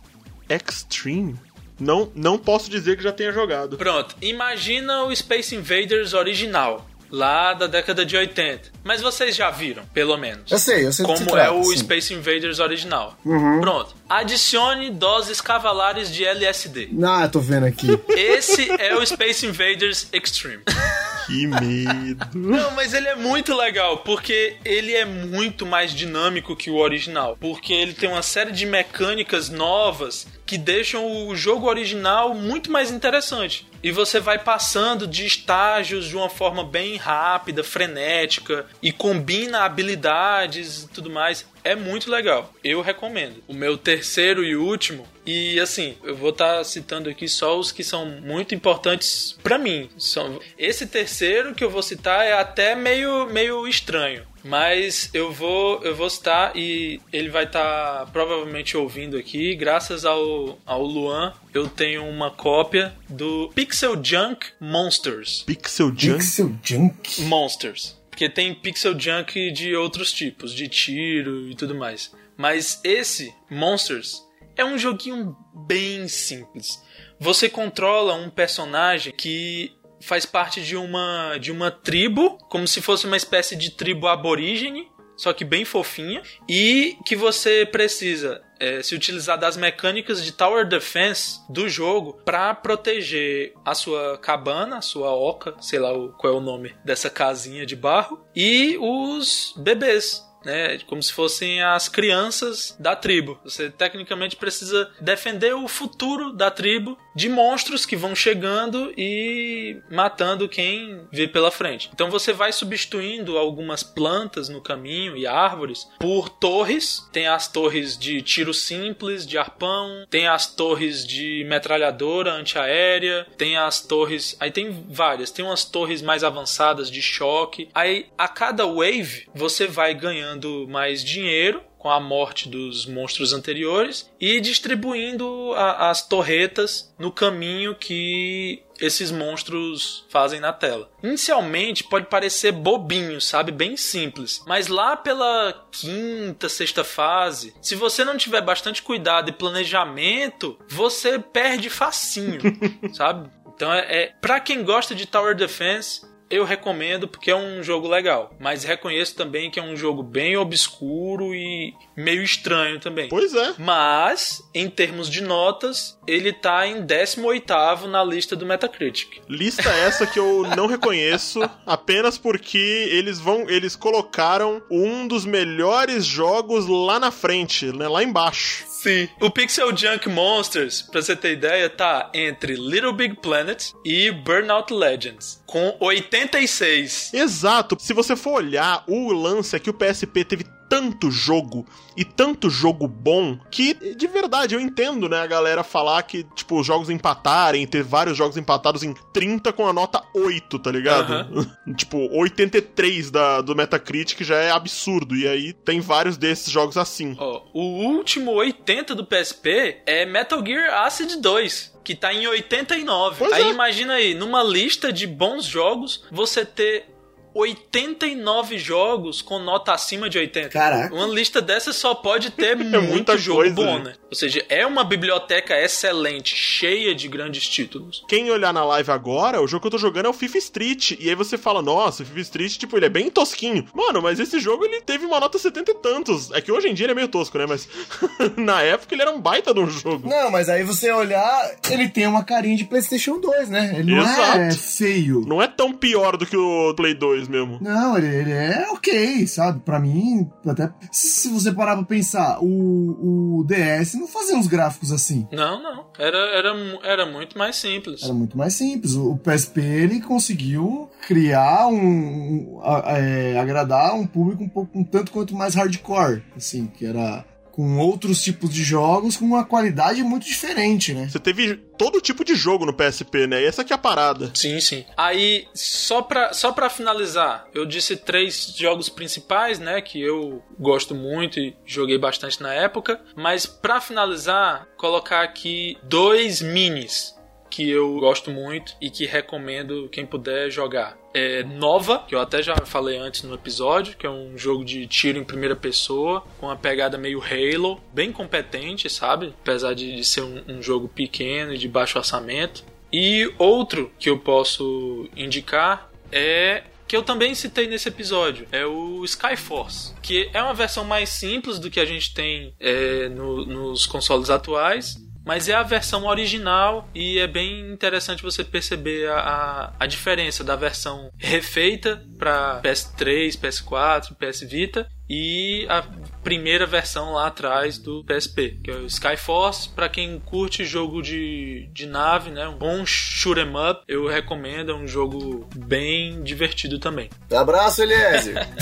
A: Extreme? Não, não posso dizer que já tenha jogado.
B: Pronto, imagina o Space Invaders original lá da década de 80 mas vocês já viram pelo menos
C: Eu sei, eu sei do que se
B: como é
C: trata,
B: o
C: sim.
B: Space Invaders original pronto adicione doses cavalares de LSD
C: Ah, tô vendo aqui.
B: Esse é o Space Invaders Extreme.
A: Que medo.
B: Não, mas ele é muito legal, porque ele é muito mais dinâmico que o original. Porque ele tem uma série de mecânicas novas que deixam o jogo original muito mais interessante. E você vai passando de estágios de uma forma bem rápida, frenética, e combina habilidades e tudo mais. É muito legal. Eu recomendo. O meu terceiro e último. E assim, eu vou estar citando aqui só os que são muito importantes pra mim. São... Esse terceiro que eu vou citar é até meio, meio estranho. Mas eu vou, eu vou citar e ele vai estar provavelmente ouvindo aqui. Graças ao, ao Luan, eu tenho uma cópia do Pixel Junk Monsters.
A: Pixel Junk?
C: Pixel Junk.
B: Monsters. Porque tem pixel junk de outros tipos, de tiro e tudo mais. Mas esse, Monsters, é um joguinho bem simples. Você controla um personagem que faz parte de uma, de uma tribo, como se fosse uma espécie de tribo aborígene, só que bem fofinha, e que você precisa é, se utilizar das mecânicas de Tower Defense do jogo para proteger a sua cabana, a sua oca, sei lá o, qual é o nome dessa casinha de barro, e os bebês. Né, como se fossem as crianças da tribo. Você tecnicamente precisa defender o futuro da tribo de monstros que vão chegando e matando quem vê pela frente. Então você vai substituindo algumas plantas no caminho e árvores por torres. Tem as torres de tiro simples, de arpão, tem as torres de metralhadora antiaérea, tem as torres. Aí tem várias. Tem umas torres mais avançadas de choque. Aí a cada wave você vai ganhando mais dinheiro com a morte dos monstros anteriores e distribuindo a- as torretas no caminho que esses monstros fazem na tela. Inicialmente pode parecer bobinho, sabe? Bem simples. Mas lá pela quinta, sexta fase, se você não tiver bastante cuidado e planejamento, você perde facinho, sabe? Então é, é para quem gosta de Tower Defense, eu recomendo porque é um jogo legal, mas reconheço também que é um jogo bem obscuro e meio estranho também.
A: Pois é.
B: Mas, em termos de notas, ele tá em 18º na lista do Metacritic.
A: Lista essa que eu não reconheço, apenas porque eles vão, eles colocaram um dos melhores jogos lá na frente, né, lá embaixo.
B: Sim. O Pixel Junk Monsters, pra você ter ideia, tá entre Little Big Planet e Burnout Legends, com 86.
A: Exato. Se você for olhar, o lance é que o PSP teve tanto jogo e tanto jogo bom que, de verdade, eu entendo, né, a galera falar que, tipo, os jogos empatarem, ter vários jogos empatados em 30 com a nota 8, tá ligado? tipo, 83 da, do Metacritic já é absurdo. E aí tem vários desses jogos assim.
B: Ó, o último 80 do PSP é Metal Gear Acid 2. Que tá em 89.
A: Pois
B: aí
A: é.
B: imagina aí, numa lista de bons jogos, você ter 89 jogos com nota acima de 80.
C: Caraca.
B: Uma lista dessa só pode ter muito
A: muita
B: jogo
A: coisa,
B: bom,
A: né?
B: né? Ou seja, é uma biblioteca excelente, cheia de grandes títulos.
A: Quem olhar na live agora, o jogo que eu tô jogando é o FIFA Street. E aí você fala, nossa, o FIFA Street, tipo, ele é bem tosquinho. Mano, mas esse jogo ele teve uma nota 70 e tantos. É que hoje em dia ele é meio tosco, né? Mas na época ele era um baita de um jogo.
C: Não, mas aí você olhar, ele tem uma carinha de PlayStation 2, né? Ele não é
A: Exato.
C: feio.
A: Não é tão pior do que o Play 2 mesmo.
C: Não, ele, ele é ok, sabe? Pra mim, até. Se você parar pra pensar, o, o DS não fazia uns gráficos assim.
B: Não, não. Era, era, era muito mais simples.
C: Era muito mais simples. O, o PSP ele conseguiu criar um. um- a- é, agradar um público um pouco um tanto quanto mais hardcore. Assim, que era com outros tipos de jogos com uma qualidade muito diferente, né?
A: Você teve todo tipo de jogo no PSP, né? E essa que é a parada.
B: Sim, sim. Aí, só pra, só pra finalizar, eu disse três jogos principais, né? Que eu gosto muito e joguei bastante na época. Mas pra finalizar, colocar aqui dois minis que eu gosto muito e que recomendo quem puder jogar. É Nova, que eu até já falei antes no episódio, que é um jogo de tiro em primeira pessoa, com uma pegada meio Halo, bem competente, sabe? Apesar de, de ser um, um jogo pequeno e de baixo orçamento. E outro que eu posso indicar é que eu também citei nesse episódio, é o Skyforce, que é uma versão mais simples do que a gente tem é, no- nos consoles atuais, mas é a versão original e é bem interessante você perceber a, a, a diferença da versão refeita para PS3, PS4, PS Vita e a primeira versão lá atrás do PSP, que é o Skyforce. Para quem curte jogo de, de nave, né, um bom shoot 'em up, eu recomendo, é um jogo bem divertido também.
C: Abraço, Eliezer!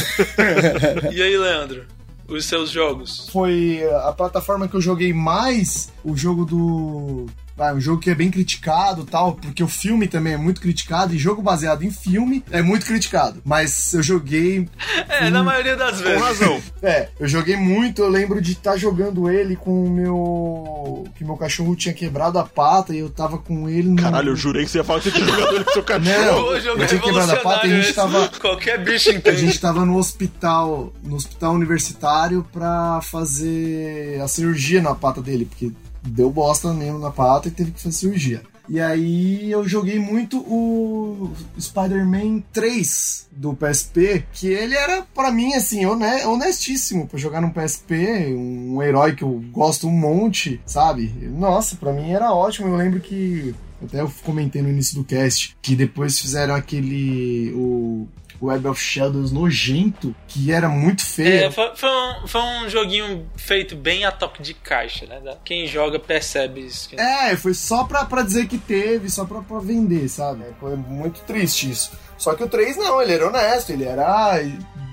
B: E aí, Leandro, os seus jogos?
C: Foi a plataforma que eu joguei mais o jogo do. Ah, um jogo que é bem criticado tal, porque o filme também é muito criticado, e jogo baseado em filme é muito criticado. Mas eu joguei.
B: É, na maioria das
A: Com
B: vezes.
A: razão.
C: É, eu joguei muito, eu lembro de estar jogando ele com o meu. que meu cachorro tinha quebrado a pata e eu tava com ele no.
A: Caralho, eu jurei que você ia falar que você tinha jogado ele com seu cachorro.
C: Não. Eu tinha quebrado a pata e a gente tava-.
B: Qualquer bicho
C: A
B: entende.
C: gente tava no hospital, no hospital universitário pra fazer a cirurgia na pata dele, porque deu bosta mesmo na pata e teve que fazer cirurgia. E aí eu joguei muito o Spider-Man 3 do PSP, que ele era pra mim assim, hone- honestíssimo pra jogar no PSP, um herói que eu gosto um monte, sabe? Nossa, pra mim era ótimo. Eu lembro que até eu comentei no início do cast que depois fizeram aquele o Web of Shadows nojento, que era muito feio.
B: É, foi, foi um, foi um joguinho feito bem a toque de caixa, né? Quem joga percebe isso.
C: É, foi só pra, pra dizer que teve, só pra, pra vender, sabe? Foi muito triste isso. Só que o 3 não, ele era honesto, ele era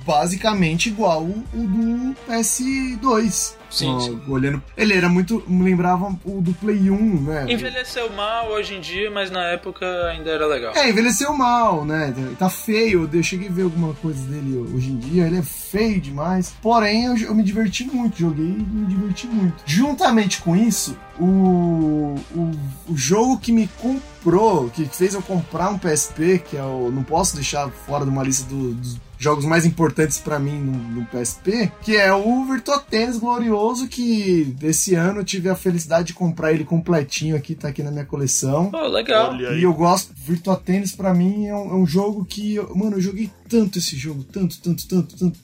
C: basicamente igual o do PS2.
B: Sim,
C: Ó,
B: sim.
C: Olhando, ele era muito. me lembrava o do Play 1, né?
B: Envelheceu mal hoje em dia, mas na época ainda era legal.
C: É, envelheceu mal, né? Tá feio. Eu cheguei a ver alguma coisa dele hoje em dia. Ele é feio demais. Porém, eu, eu me diverti muito. Joguei e me diverti muito. Juntamente com isso, o, o, o jogo que me comprou, que fez eu comprar um PSP, que é o. Não posso deixar fora de uma lista do- dos jogos mais importantes pra mim no, no PSP, que é o Virtua Tennis Glorioso, que esse ano eu tive a felicidade de comprar ele completinho aqui, tá aqui na minha coleção.
B: Pô, legal.
A: Olha
C: E eu gosto, Virtua Tennis pra mim é um, é um jogo que, eu- mano, eu joguei tanto esse jogo, tanto, tanto, tanto, tanto,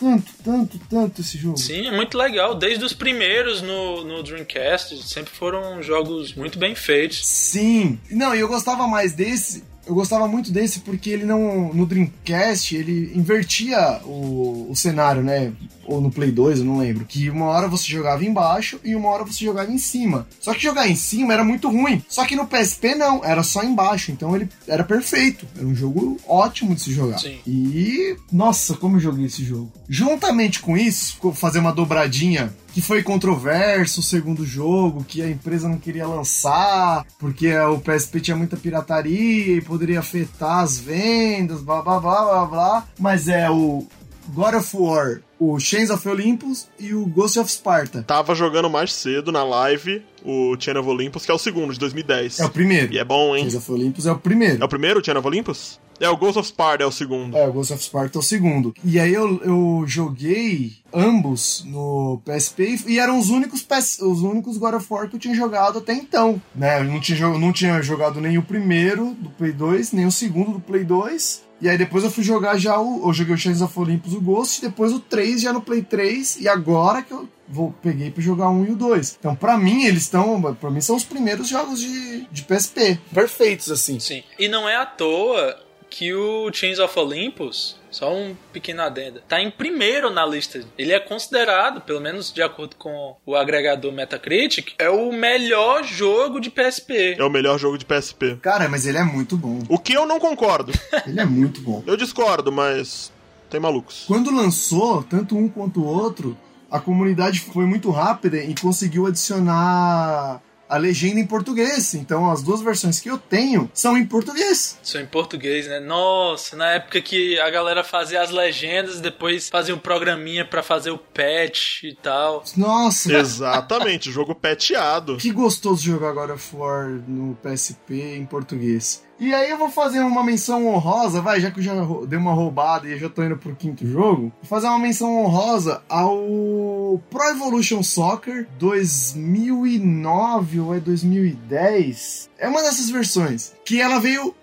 C: tanto, tanto, tanto esse jogo.
B: Sim, é muito legal. Desde os primeiros no, no Dreamcast, sempre foram jogos muito bem feitos.
C: Sim. Não, e eu gostava mais desse. Eu gostava muito desse porque ele não. No Dreamcast, ele invertia o, o cenário, né? Ou no Play 2, eu não lembro, que uma hora você jogava embaixo e uma hora você jogava em cima. Só que jogar em cima era muito ruim. Só que no PSP não, era só embaixo, então ele era perfeito. Era um jogo ótimo de se jogar.
B: Sim.
C: E nossa, como eu joguei esse jogo. Juntamente com isso, fazer uma dobradinha que foi controverso o segundo jogo, que a empresa não queria lançar, porque o PSP tinha muita pirataria e poderia afetar as vendas, blá blá blá blá blá. Mas é o God of War, o Chains of Olympus e o Ghost of Sparta.
A: Tava jogando mais cedo na live o Chain of Olympus, que é o segundo, de 2010.
C: É o primeiro.
A: E é bom, hein?
C: Chains of Olympus é o primeiro.
A: É o primeiro, o Chain of Olympus? É, o Ghost of Sparta é o segundo.
C: É, o Ghost of Sparta é o segundo. E aí eu, eu joguei ambos no PSP e eram os únicos PS, os únicos God of War que eu tinha jogado até então, né? Eu não tinha, não tinha jogado nem o primeiro do Play 2, nem o segundo do Play 2. E aí depois eu fui jogar já o. Eu joguei o Chains of Olympus, o Ghost, depois o 3 já no Play 3, e agora que eu vou, peguei pra jogar um e o 2. Então, pra mim, eles estão. Pra mim, são os primeiros jogos de, de PSP. Perfeitos, assim.
B: Sim. E não é à toa que o Chains of Olympus, só um pequeno adendo, tá em primeiro na lista. Ele é considerado, pelo menos de acordo com o agregador Metacritic, é o melhor jogo de PSP.
A: É o melhor jogo de PSP.
C: Cara, mas ele é muito bom.
A: O que eu não concordo.
C: Ele é muito bom.
A: Eu discordo, mas tem malucos.
C: Quando lançou, tanto um quanto o outro, a comunidade foi muito rápida e conseguiu adicionar a legenda em português. Então as duas versões que eu tenho são em português.
B: São em português, né? Nossa, na época que a galera fazia as legendas e depois fazia um programinha pra fazer o patch e tal.
C: Nossa,
A: Exatamente, jogo peteado.
C: que gostoso jogar God of War no PSP em português. E aí eu vou fazer uma menção honrosa, vai, já que eu já dei uma roubada e eu já tô indo pro quinto jogo, vou fazer uma menção honrosa ao Pro Evolution Soccer 2009 ou é 2010. É uma dessas versões, que ela veio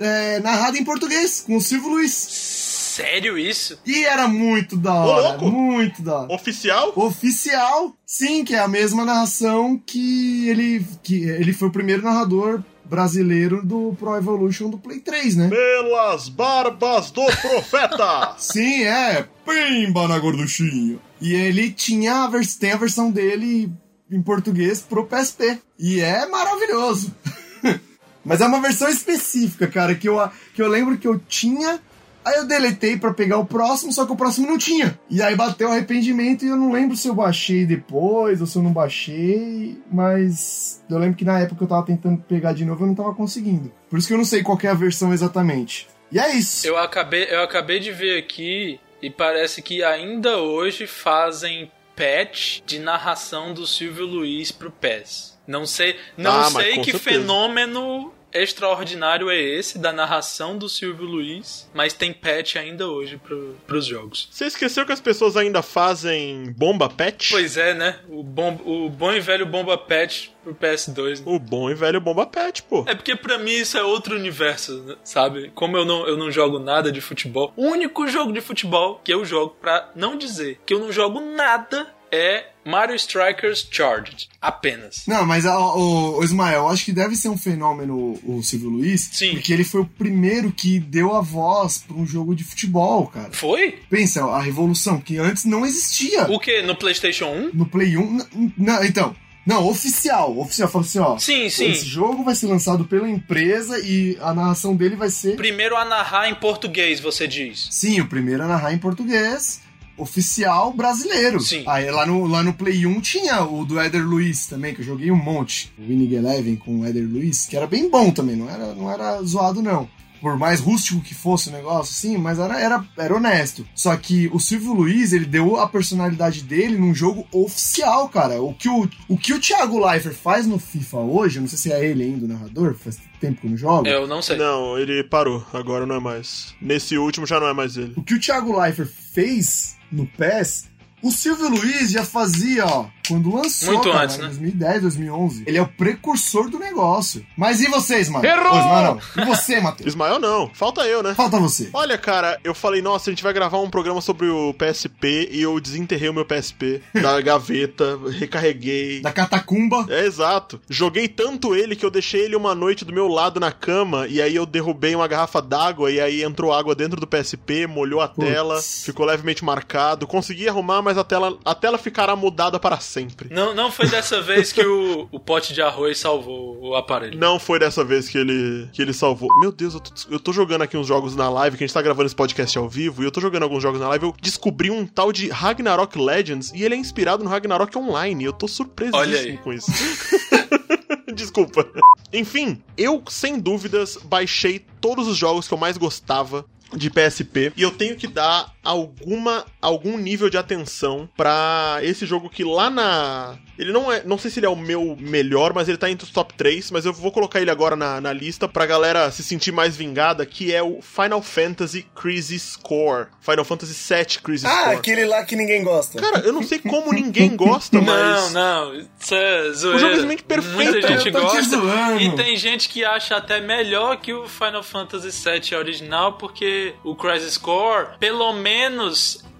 C: é, narrada em português, com o Silvio Luiz.
B: Sério isso?
C: E era muito da hora,
A: louco!
C: muito da hora.
A: Oficial?
C: Oficial, sim, que é a mesma narração que ele, que ele foi o primeiro narrador brasileiro do Pro Evolution do Play 3, né?
A: Pelas barbas do profeta!
C: Sim, é. Pimba na gorduchinha. E ele tinha a vers tem a versão dele em português pro PSP. E é maravilhoso. Mas é uma versão específica, cara, que eu, que eu lembro que eu tinha. Aí eu deletei pra pegar o próximo, só que o próximo não tinha. E aí bateu arrependimento e eu não lembro se eu baixei depois ou se eu não baixei. Mas eu lembro que na época eu tava tentando pegar de novo eu não tava conseguindo. Por isso que eu não sei qual que é a versão exatamente. E é isso.
B: Eu acabei, eu acabei de ver aqui e parece que ainda hoje fazem patch de narração do Silvio Luiz pro PES. Não sei, não
A: Ah,
B: sei que
A: certeza.
B: fenômeno extraordinário é esse da narração do Silvio Luiz, mas tem patch ainda hoje pro, pros jogos.
A: Você esqueceu que as pessoas ainda fazem bomba patch?
B: Pois é, né? O bom, o bom e velho bomba patch pro PS2. né?
A: O bom e velho bomba patch, pô.
B: É porque pra mim isso é outro universo, né? sabe? Como eu não, eu não jogo nada de futebol, o único jogo de futebol que eu jogo, pra não dizer que eu não jogo nada, é Mario Strikers Charged. Apenas.
C: Não, mas ó, o, o Ismael, acho que deve ser um fenômeno o Silvio Luiz.
B: Sim.
C: Porque ele foi o primeiro que deu a voz pra um jogo de futebol, cara.
B: Foi?
C: Pensa, a revolução, que antes não existia.
B: O que? No PlayStation 1?
C: No Play 1. n- Não, então. Não, oficial. Oficial. Falou assim, ó.
B: Sim, sim.
C: Esse jogo vai ser lançado pela empresa e a narração dele vai ser.
B: Primeiro a narrar em português, você diz.
C: Sim, o primeiro a narrar em português. Oficial brasileiro.
B: Sim.
C: Aí lá no, lá no Play 1 tinha o do Eder Luiz também, que eu joguei um monte. O Winning Eleven com o Eder Luiz, que era bem bom também, não era, não era zoado não. Por mais rústico que fosse o negócio, sim, mas era, era, era honesto. Só que o Silvio Luiz, ele deu a personalidade dele num jogo oficial, cara. O que o, o, que o Thiago Leifert faz no FIFA hoje, eu não sei se é ele ainda o narrador, faz tempo que eu não jogo.
B: Eu não sei.
A: Não, ele parou, agora não é mais. Nesse último já não é mais ele.
C: O que o Thiago Leifert fez no PES, o Silvio Luiz já fazia, ó, quando lançou,
B: Muito
C: cara,
B: antes,
C: em
B: né?
C: 2010, 2011. Ele é o precursor do negócio. Mas e vocês, mano?
D: Errou!
C: Ô, Ismael, não. E você, Matheus?
A: Ismael não, falta eu, né?
C: Falta você.
A: Olha, cara, eu falei, nossa, a gente vai gravar um programa sobre o PSP e eu desenterrei o meu PSP da gaveta, recarreguei.
C: Da catacumba.
A: É exato. Joguei tanto ele que eu deixei ele uma noite do meu lado na cama e aí eu derrubei uma garrafa d'água e aí entrou água dentro do PSP, molhou a
C: Putz.
A: tela, ficou levemente marcado. Consegui arrumar, mas a tela, a tela ficará mudada para sempre.
B: Não, não foi dessa vez que o, o pote de arroz salvou o aparelho.
A: Não foi dessa vez que ele, que ele salvou. Meu Deus, eu tô, eu tô jogando aqui uns jogos na live, que a gente tá gravando esse podcast ao vivo, e eu tô jogando alguns jogos na live. Eu descobri um tal de Ragnarok Legends, e ele é inspirado no Ragnarok Online. Eu tô surpresíssimo com isso. Desculpa. Enfim, eu, sem dúvidas, baixei todos os jogos que eu mais gostava de PSP e eu tenho que dar alguma algum nível de atenção pra esse jogo que lá na ele não é, não sei se ele é o meu melhor, mas ele tá entre os top 3, mas eu vou colocar ele agora na, na lista pra galera se sentir mais vingada, que é o Final Fantasy Crisis Core. Final Fantasy VII Crisis
G: Ah,
A: Core.
G: aquele lá que ninguém gosta.
A: Cara, eu não sei como ninguém gosta,
B: Não,
A: mas
B: não, isso é zoeira.
A: O jogo é simplesmente perfeito.
B: Muita gente gosta. E tem gente que acha até melhor que o Final Fantasy VII original, porque o Crisis Core, pelo menos,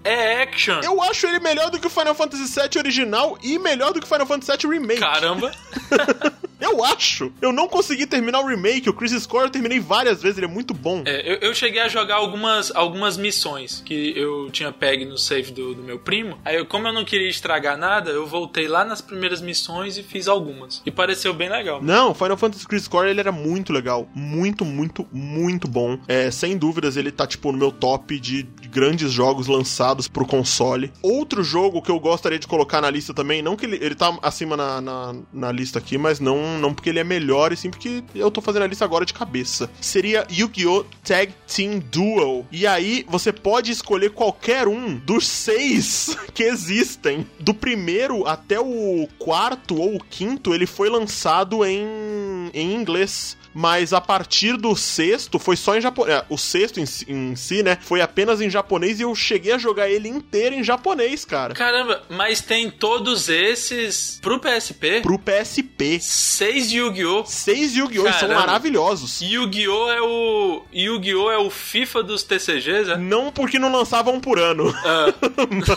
B: é action.
A: eu acho ele melhor do que o Final Fantasy VII original e melhor do que o Final Fantasy VII Remake.
B: Caramba.
A: Eu acho. Eu não consegui terminar o remake. O Crisis Core eu terminei várias vezes, ele é muito bom.
B: É, eu, eu cheguei a jogar algumas, algumas missões que eu tinha pego no save do, do meu primo. Aí, eu, como eu não queria estragar nada, eu voltei lá nas primeiras missões e fiz algumas. E pareceu bem legal.
A: Não, Final Fantasy Crisis Core ele era muito legal. Muito, muito, muito bom. É, sem dúvidas, ele tá, tipo, no meu top de grandes jogos lançados pro console. Outro jogo que eu gostaria de colocar na lista também, não que ele, ele tá acima na, na, na lista aqui, mas não, não porque ele é melhor, e sim porque eu tô fazendo a lista agora de cabeça. Seria Yu-Gi-Oh! Tag Team Duel. E aí, você pode escolher qualquer um dos seis que existem. Do primeiro até o quarto ou o quinto, ele foi lançado em, em inglês. Mas a partir do sexto, foi só em japonês. O sexto em, si- em si, né? Foi apenas em japonês e eu cheguei a jogar ele inteiro em japonês, cara.
B: Caramba, mas tem todos esses pro PSP?
A: Pro PSP.
B: Seis Yu-Gi-Oh!
A: Seis Yu-Gi-Oh! são maravilhosos.
B: Yu-Gi-Oh! é o. Yu-Gi-Oh! é o FIFA dos TCGs, né?
A: Não porque não lançavam um por ano.
B: Ah,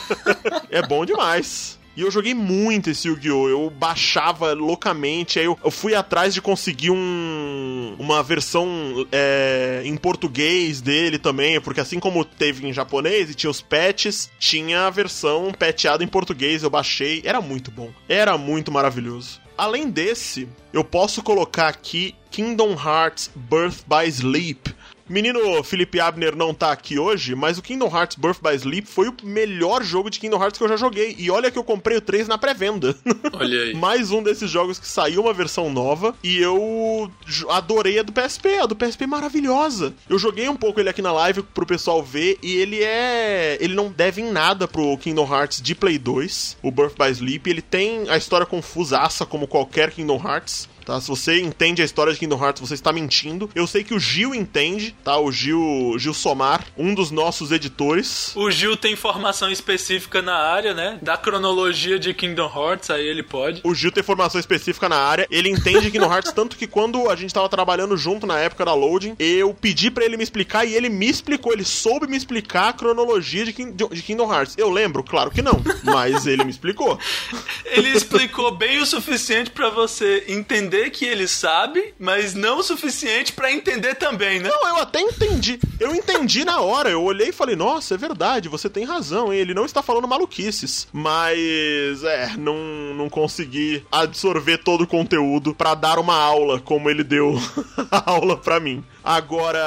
A: é bom demais. E eu joguei muito esse Yu-Gi-Oh! Eu baixava loucamente, aí eu, eu fui atrás de conseguir um, uma versão é, em português dele também, porque assim como teve em japonês e tinha os patches, tinha a versão patchada em português, eu baixei, era muito bom. Era muito maravilhoso. Além desse, eu posso colocar aqui Kingdom Hearts Birth by Sleep. Menino Felipe Abner não tá aqui hoje, mas o Kingdom Hearts Birth by Sleep foi o melhor jogo de Kingdom Hearts que eu já joguei. E olha que eu comprei o 3 na pré-venda.
B: olha aí.
A: Mais um desses jogos que saiu uma versão nova e eu adorei a do PSP. A do PSP é maravilhosa. Eu joguei um pouco ele aqui na live pro pessoal ver e ele é. Ele não deve em nada pro Kingdom Hearts de Play 2, o Birth by Sleep. Ele tem a história confusaça como qualquer Kingdom Hearts. Tá? Se você entende a história de Kingdom Hearts, você está mentindo. Eu sei que o Gil entende, tá? O Gil, Gil Somar, um dos nossos editores.
B: O Gil tem formação específica na área, né? Da cronologia de Kingdom Hearts, aí ele pode.
A: O Gil tem formação específica na área, ele entende Kingdom Hearts, tanto que quando a gente tava trabalhando junto na época da loading, eu pedi pra ele me explicar e ele me explicou, ele soube me explicar a cronologia de, King- de Kingdom Hearts. Eu lembro? Claro que não, mas ele me explicou.
B: Ele explicou bem o suficiente pra você entender que ele sabe, mas não o suficiente pra entender também, né?
A: Não, eu até entendi. Eu entendi na hora. Eu olhei e falei, nossa, é verdade, você tem razão, hein? Ele não está falando maluquices. Mas, é, não, não consegui absorver todo o conteúdo pra dar uma aula como ele deu a aula pra mim. Agora,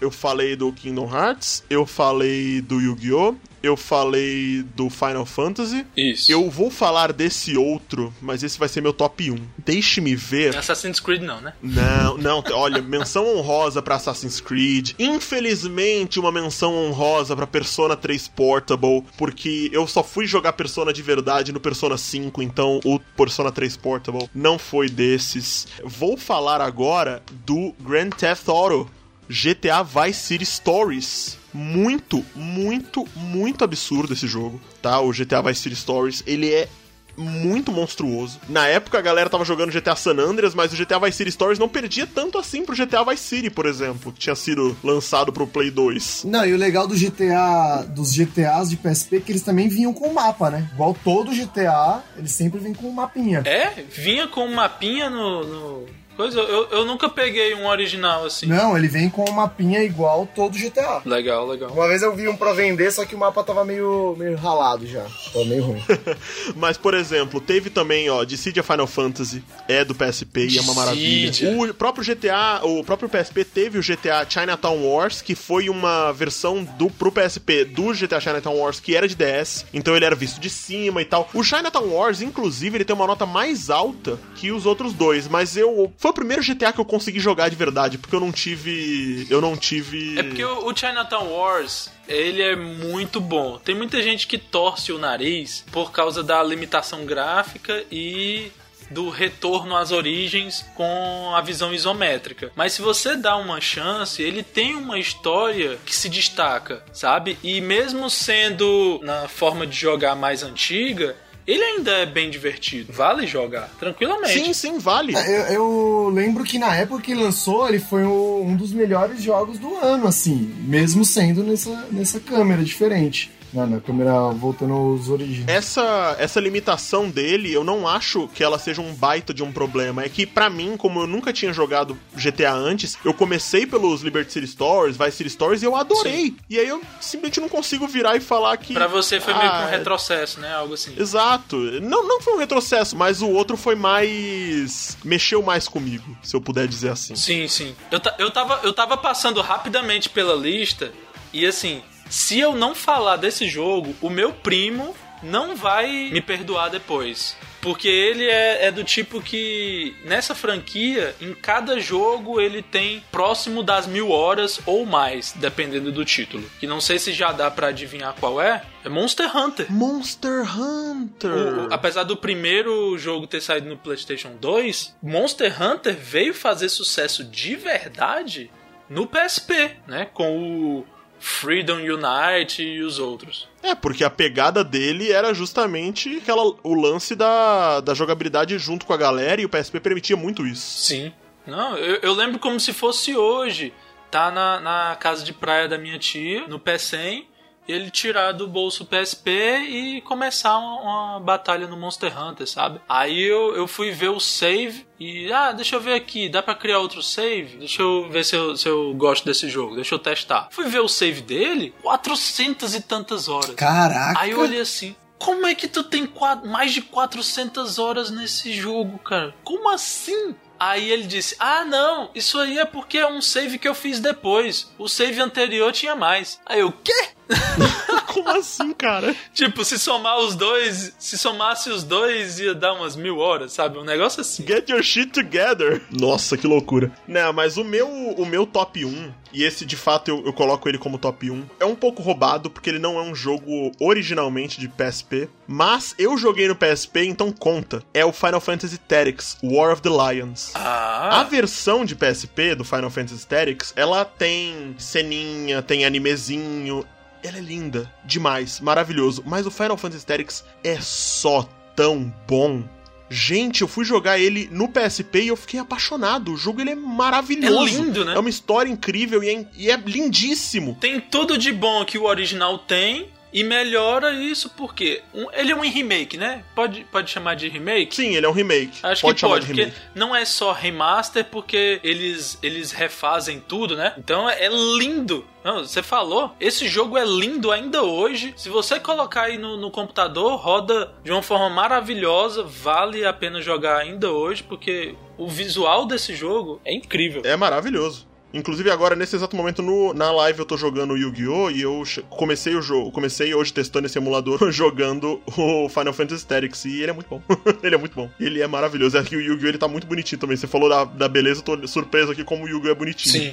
A: eu falei do Kingdom Hearts, eu falei do Yu-Gi-Oh! Eu falei do Final Fantasy.
B: Isso.
A: Eu vou falar desse outro, mas esse vai ser meu top 1. Deixe-me ver.
B: Assassin's Creed não, né?
A: Não, não, olha, menção honrosa pra Assassin's Creed. Infelizmente, uma menção honrosa pra Persona 3 Portable, porque eu só fui jogar Persona de verdade no Persona 5, então o Persona 3 Portable não foi desses. Vou falar agora do Grand Theft Auto GTA Vice City Stories. Muito, muito, muito absurdo esse jogo, tá? O GTA Vice City Stories, ele é muito monstruoso. Na época a galera tava jogando GTA San Andreas, mas o GTA Vice City Stories não perdia tanto assim pro GTA Vice City, por exemplo, que tinha sido lançado pro Play 2.
C: Não, e o legal do GTA, dos GTAs de PSP é que eles também vinham com mapa, né? Igual todo GTA, eles sempre vêm com um mapinha.
B: É? Vinha com um mapinha no. no... Coisa, eu, eu nunca peguei um original assim.
C: Não, ele vem com um mapinha igual todo GTA.
B: Legal, legal.
C: Uma vez eu vi um pra vender, só que o mapa tava meio, meio ralado já. Tava meio ruim.
A: Mas, por exemplo, teve também, ó, Dissidia Final Fantasy, é do PSP e é uma maravilha. O próprio GTA, o próprio PSP teve o GTA Chinatown Wars, que foi uma versão do pro PSP do GTA Chinatown Wars que era de DS, então ele era visto de cima e tal. O Chinatown Wars, inclusive, ele tem uma nota mais alta que os outros dois, mas eu foi o primeiro GTA que eu consegui jogar de verdade, porque eu não tive, eu não tive
B: É porque o, o Chinatown Wars, ele é muito bom. Tem muita gente que torce o nariz por causa da limitação gráfica e do retorno às origens com a visão isométrica. Mas se você dá uma chance, ele tem uma história que se destaca, sabe? E mesmo sendo na forma de jogar mais antiga, ele ainda é bem divertido. Vale jogar, tranquilamente.
A: Sim, sim, vale.
C: É, Eu, eu lembro que na época que lançou, ele foi o- um dos melhores jogos do ano, assim, mesmo sendo nessa, nessa câmera diferente. Na, na câmera voltando aos origens.
A: Essa, essa limitação dele, eu não acho que ela seja um baita de um problema. É que, pra mim, como eu nunca tinha jogado GTA antes, eu comecei pelos Liberty City Stories, Vice City Stories, e eu adorei. E aí eu simplesmente não consigo virar e falar que.
B: Pra você foi meio que um
A: Ah,
B: retrocesso, né? Algo assim.
A: Exato. Não, não foi um retrocesso, mas o outro foi mais. mexeu mais comigo, se eu puder dizer assim.
B: Sim, sim. Eu, eu, tava, eu tava passando rapidamente pela lista e assim, se eu não falar desse jogo, o meu primo não vai me perdoar depois. Porque ele é, é do tipo que, nessa franquia, em cada jogo ele tem próximo das mil horas ou mais, dependendo do título. Que não sei se já dá pra adivinhar qual é. É Monster Hunter.
A: Monster Hunter.
B: O- apesar do primeiro jogo ter saído no PlayStation 2, Monster Hunter veio fazer sucesso de verdade no PSP, né? Com o Freedom Unite e os outros.
A: É, porque a pegada dele era justamente aquela, o lance da, da jogabilidade junto com a galera e o PSP permitia muito isso.
B: Sim. Não, eu, eu lembro como se fosse hoje. Tá na, na casa de praia da minha tia, no P100, ele tirar do bolso o PSP e começar uma, uma batalha no Monster Hunter, sabe? Aí eu, eu fui ver o save e, ah, deixa eu ver aqui, dá pra criar outro save? Deixa eu ver se eu, se eu gosto desse jogo, deixa eu testar. Fui ver o save dele, 400 e tantas horas.
C: Caraca!
B: Aí eu olhei assim, como é que tu tem mais de 400 horas nesse jogo, cara? Como assim? Aí ele disse: Ah, não, isso aí é porque é um save que eu fiz depois. O save anterior tinha mais. Aí eu, quê?
A: Como assim, cara?
B: Tipo, se somar os dois, se somasse os dois, ia dar umas mil horas, sabe? Um negócio assim.
A: Get your shit together. Nossa, que loucura. Não, mas o meu, o meu top 1, e esse de fato eu, eu coloco ele como top 1, é um pouco roubado, porque ele não é um jogo originalmente de PSP, mas eu joguei no PSP, então conta. É o Final Fantasy Tactics, War of the Lions. A
B: Ah,
A: versão de PSP do Final Fantasy Tactics, ela tem ceninha, tem animezinho. Ela é linda, demais, maravilhoso. Mas o Final Fantasy Tactics é só tão bom. Gente, eu fui jogar ele no PSP e eu fiquei apaixonado. O jogo ele é maravilhoso.
B: É lindo, né?
A: É uma história incrível e é, e é lindíssimo.
B: tem tudo de bom que o original tem. E melhora isso porque um- ele é um remake, né? Pode, pode chamar de remake?
A: Sim, ele é um remake.
B: Acho
A: pode
B: que
A: chamar
B: pode,
A: de
B: porque
A: remake.
B: não é só remaster, porque eles, eles refazem tudo, né? Então é lindo. Não, você falou, esse jogo é lindo ainda hoje. Se você colocar aí no, no computador, roda de uma forma maravilhosa. Vale a pena jogar ainda hoje, porque o visual desse jogo é incrível.
A: É maravilhoso. Inclusive agora, nesse exato momento, no, na live eu tô jogando o Yu-Gi-Oh! e eu comecei o jogo. Comecei hoje testando esse emulador, jogando o Final Fantasy Tactics. E ele é muito bom. ele é muito bom. Ele é maravilhoso. É que o Yu-Gi-Oh! ele tá muito bonitinho também. Você falou da, da beleza, eu tô surpreso aqui como o Yu-Gi-Oh! é bonitinho.
B: Sim.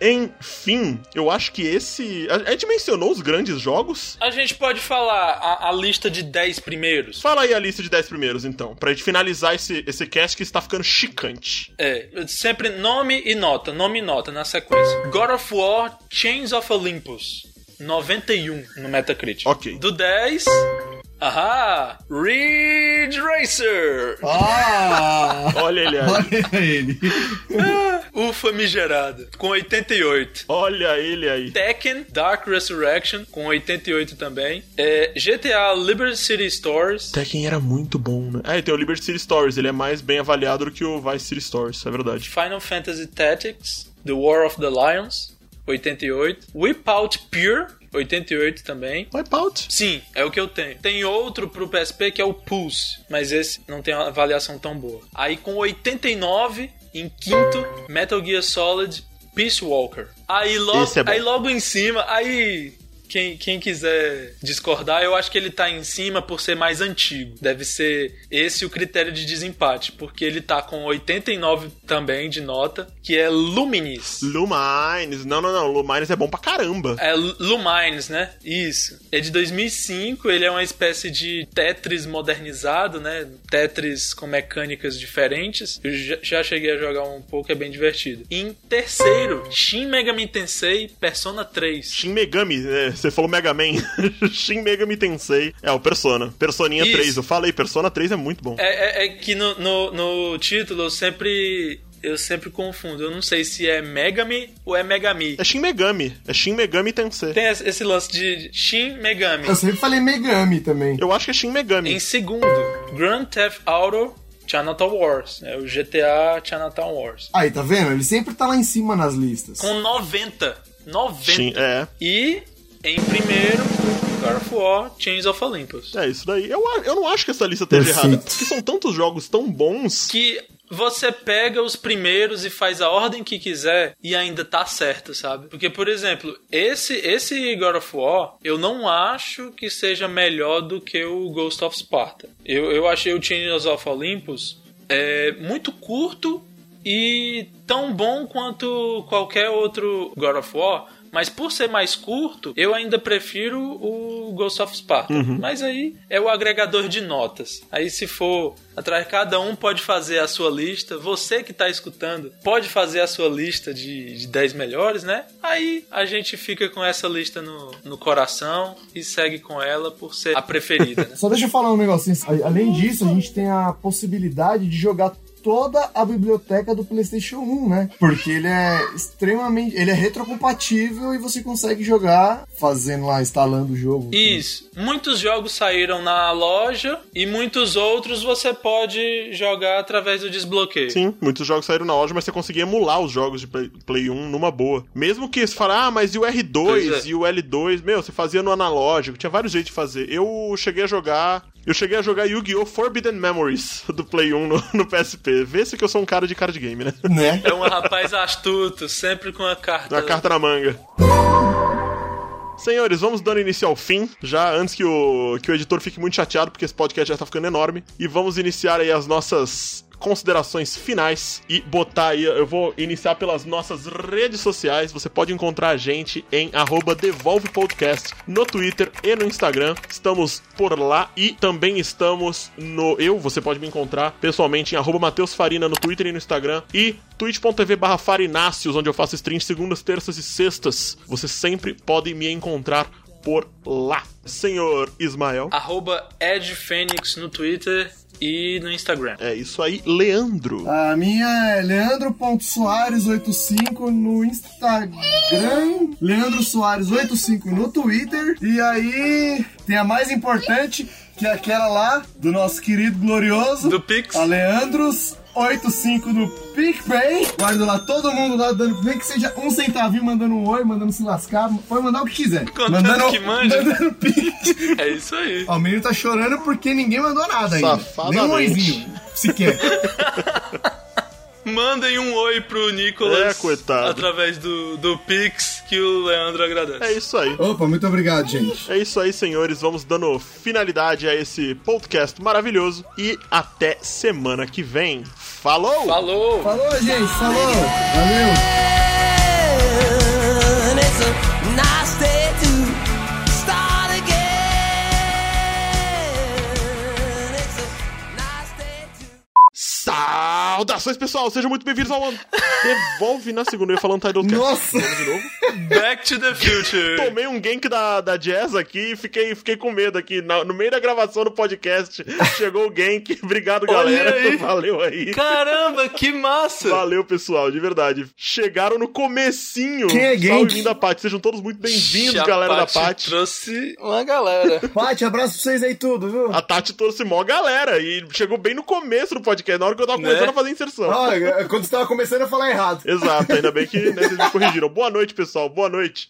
A: Enfim, eu acho que esse. A, a gente mencionou os grandes jogos.
B: A gente pode falar a, a lista de 10 primeiros.
A: Fala aí a lista de 10 primeiros, então, pra gente finalizar esse, esse cast que está ficando chicante.
B: É, sempre nome e nota, nome e nota na sequência. God of War Chains of Olympus, 91 no Metacritic.
A: Ok.
B: Do 10 Ahá! Ridge Racer!
C: Ah!
A: Olha ele aí.
C: Olha ele.
B: O famigerado, com 88.
A: Olha ele aí.
B: Tekken Dark Resurrection, com 88 também. É, GTA Liberty City Stories.
A: Tekken era muito bom, né? É, tem o Liberty City Stories, ele é mais bem avaliado do que o Vice City Stories, é verdade.
B: Final Fantasy Tactics, The War of the Lions, 88. Whip Out Pure, 88 também.
A: Wipeout.
B: Sim, é o que eu tenho. Tem outro pro PSP que é o Pulse, mas esse não tem uma avaliação tão boa. Aí com 89, em quinto, Metal Gear Solid Peace Walker. Aí logo,
A: é
B: aí logo em cima, aí quem, quem quiser discordar, eu acho que ele tá em cima por ser mais antigo. Deve ser esse o critério de desempate, porque ele tá com 89 também de nota, que é Luminis.
A: Lumines. Não, não, não. Lumines é bom pra caramba.
B: É Lumines, né? Isso. É de 2005, ele é uma espécie de Tetris modernizado, né? Tetris com mecânicas diferentes. Eu já- já cheguei a jogar um pouco, é bem divertido. Em terceiro, Shin Megami Tensei Persona 3.
A: Shin Megami, né? Você falou Mega Man. Shin Megami Tensei. É, o Persona. Personinha
B: Isso.
A: 3. Eu falei, Persona 3 é muito bom.
B: É, é- é que no, no, no título eu sempre... Eu sempre confundo. Eu não sei se é Megami ou é Megami.
A: É Shin Megami. É Shin Megami Tensei.
B: Tem esse lance de Shin Megami.
C: Eu sempre falei Megami também.
A: Eu acho que é Shin Megami.
B: Em segundo, Grand Theft Auto Chinatown Wars. É o GTA Chinatown Wars.
C: Aí, tá vendo? Ele sempre tá lá em cima nas listas.
B: Com 90. 90.
A: Shin, é.
B: E em primeiro, God of War Chains of Olympus.
A: É isso daí. Eu, eu não acho que essa lista esteja
C: Perfeito.
A: errada. Porque são tantos jogos tão bons.
B: Que você pega os primeiros e faz a ordem que quiser e ainda tá certo, sabe? Porque, por exemplo, esse, esse God of War, eu não acho que seja melhor do que o Ghost of Sparta. Eu, eu achei o Chains of Olympus é, muito curto e tão bom quanto qualquer outro God of War. Mas por ser mais curto, eu ainda prefiro o Ghost of Sparta. Mas aí é o agregador de notas. Aí se for atrás, cada um pode fazer a sua lista. Você que tá escutando pode fazer a sua lista de, de 10 melhores, né? Aí a gente fica com essa lista no, no coração e segue com ela por ser a preferida, né?
C: Só deixa eu falar um negocinho. Além disso, a gente tem a possibilidade de jogar toda a biblioteca do PlayStation 1, né? Porque ele é extremamente. Ele é retrocompatível e você consegue jogar fazendo lá, instalando o jogo.
B: Isso. Muitos jogos saíram na loja e muitos outros você pode jogar através do desbloqueio.
A: Sim, muitos jogos saíram na loja, mas você conseguia emular os jogos de Play, Play 1 numa boa. Mesmo que você fala, ah, mas e o R2
B: Pois é.
A: e o L2? Meu, você fazia no analógico, tinha vários jeitos de fazer. Eu cheguei a jogar. Eu cheguei a jogar Yu-Gi-Oh! Forbidden Memories do Play 1 no, no PSP. Vê se que eu sou um cara de card game, né?
C: Né?
B: É um rapaz astuto, sempre com a carta.
A: Uma carta na manga. Senhores, vamos dando início ao fim, já antes que o, que o editor fique muito chateado, porque esse podcast já tá ficando enorme. E vamos iniciar aí as nossas considerações finais e botar aí, eu vou iniciar pelas nossas redes sociais. Você pode encontrar a gente em arroba Devolve Podcast no Twitter e no Instagram. Estamos por lá e também estamos no eu, você pode me encontrar pessoalmente em arroba Matheus Farina no Twitter e no Instagram e twitch.tv barra onde eu faço streams segundas, terças e sextas. Você sempre pode me encontrar por lá. Senhor Ismael.
B: Arroba Ed Fênix no Twitter e no Instagram.
A: É isso aí, Leandro.
C: A minha é leandro.soares85 no Instagram, Leandro Soares85 no Twitter, e aí tem a mais importante, que é aquela lá do nosso querido glorioso,
B: Do Pix.
C: a Leandros 85 no PicPay. Guarda lá todo mundo lá dando, nem que seja um centavinho mandando um oi, mandando se lascar, pode mandar o que quiser.
B: Contanto
C: mandando,
B: que mande.
C: Mandando Pix.
B: É isso aí.
C: Ó, o menino tá chorando porque ninguém mandou nada ainda. Nem um oizinho, sequer.
B: Mandem um oi pro Nicolas
A: É, coitado.
B: através do, do Pix que o Leandro agradece.
A: É isso aí.
C: Opa, muito obrigado, gente.
A: É isso aí, senhores. Vamos dando finalidade a esse podcast maravilhoso. E até semana que vem. Falou!
B: Falou!
C: Falou, gente. Falou. Valeu.
A: Saudações! Pessoal, sejam muito bem-vindos ao Devolve na segunda. Eu ia falando Tidal
C: Nossa!
A: De novo.
B: Back to the Future.
A: Tomei um gank da, da Jazz aqui e fiquei, fiquei com medo aqui. Na- no meio da gravação do podcast, chegou o gank. Obrigado, galera.
B: aí.
A: Valeu aí.
B: Caramba, que massa!
A: Valeu, pessoal, de verdade. Chegaram no comecinho.
C: Quem é
A: Salve
C: gank?
A: da Paty. Sejam todos muito bem-vindos, galera da
B: Paty
A: Paty.
B: trouxe uma galera.
C: Paty, abraço pra vocês aí tudo, viu?
A: A Tati trouxe mó galera e chegou bem no começo do podcast, na hora que eu tava
B: Né?
A: começando a fazer inserção.
C: Olha, quando você tava começando a falar errado.
A: Exato, ainda bem que né, vocês me corrigiram. Boa noite, pessoal. Boa noite.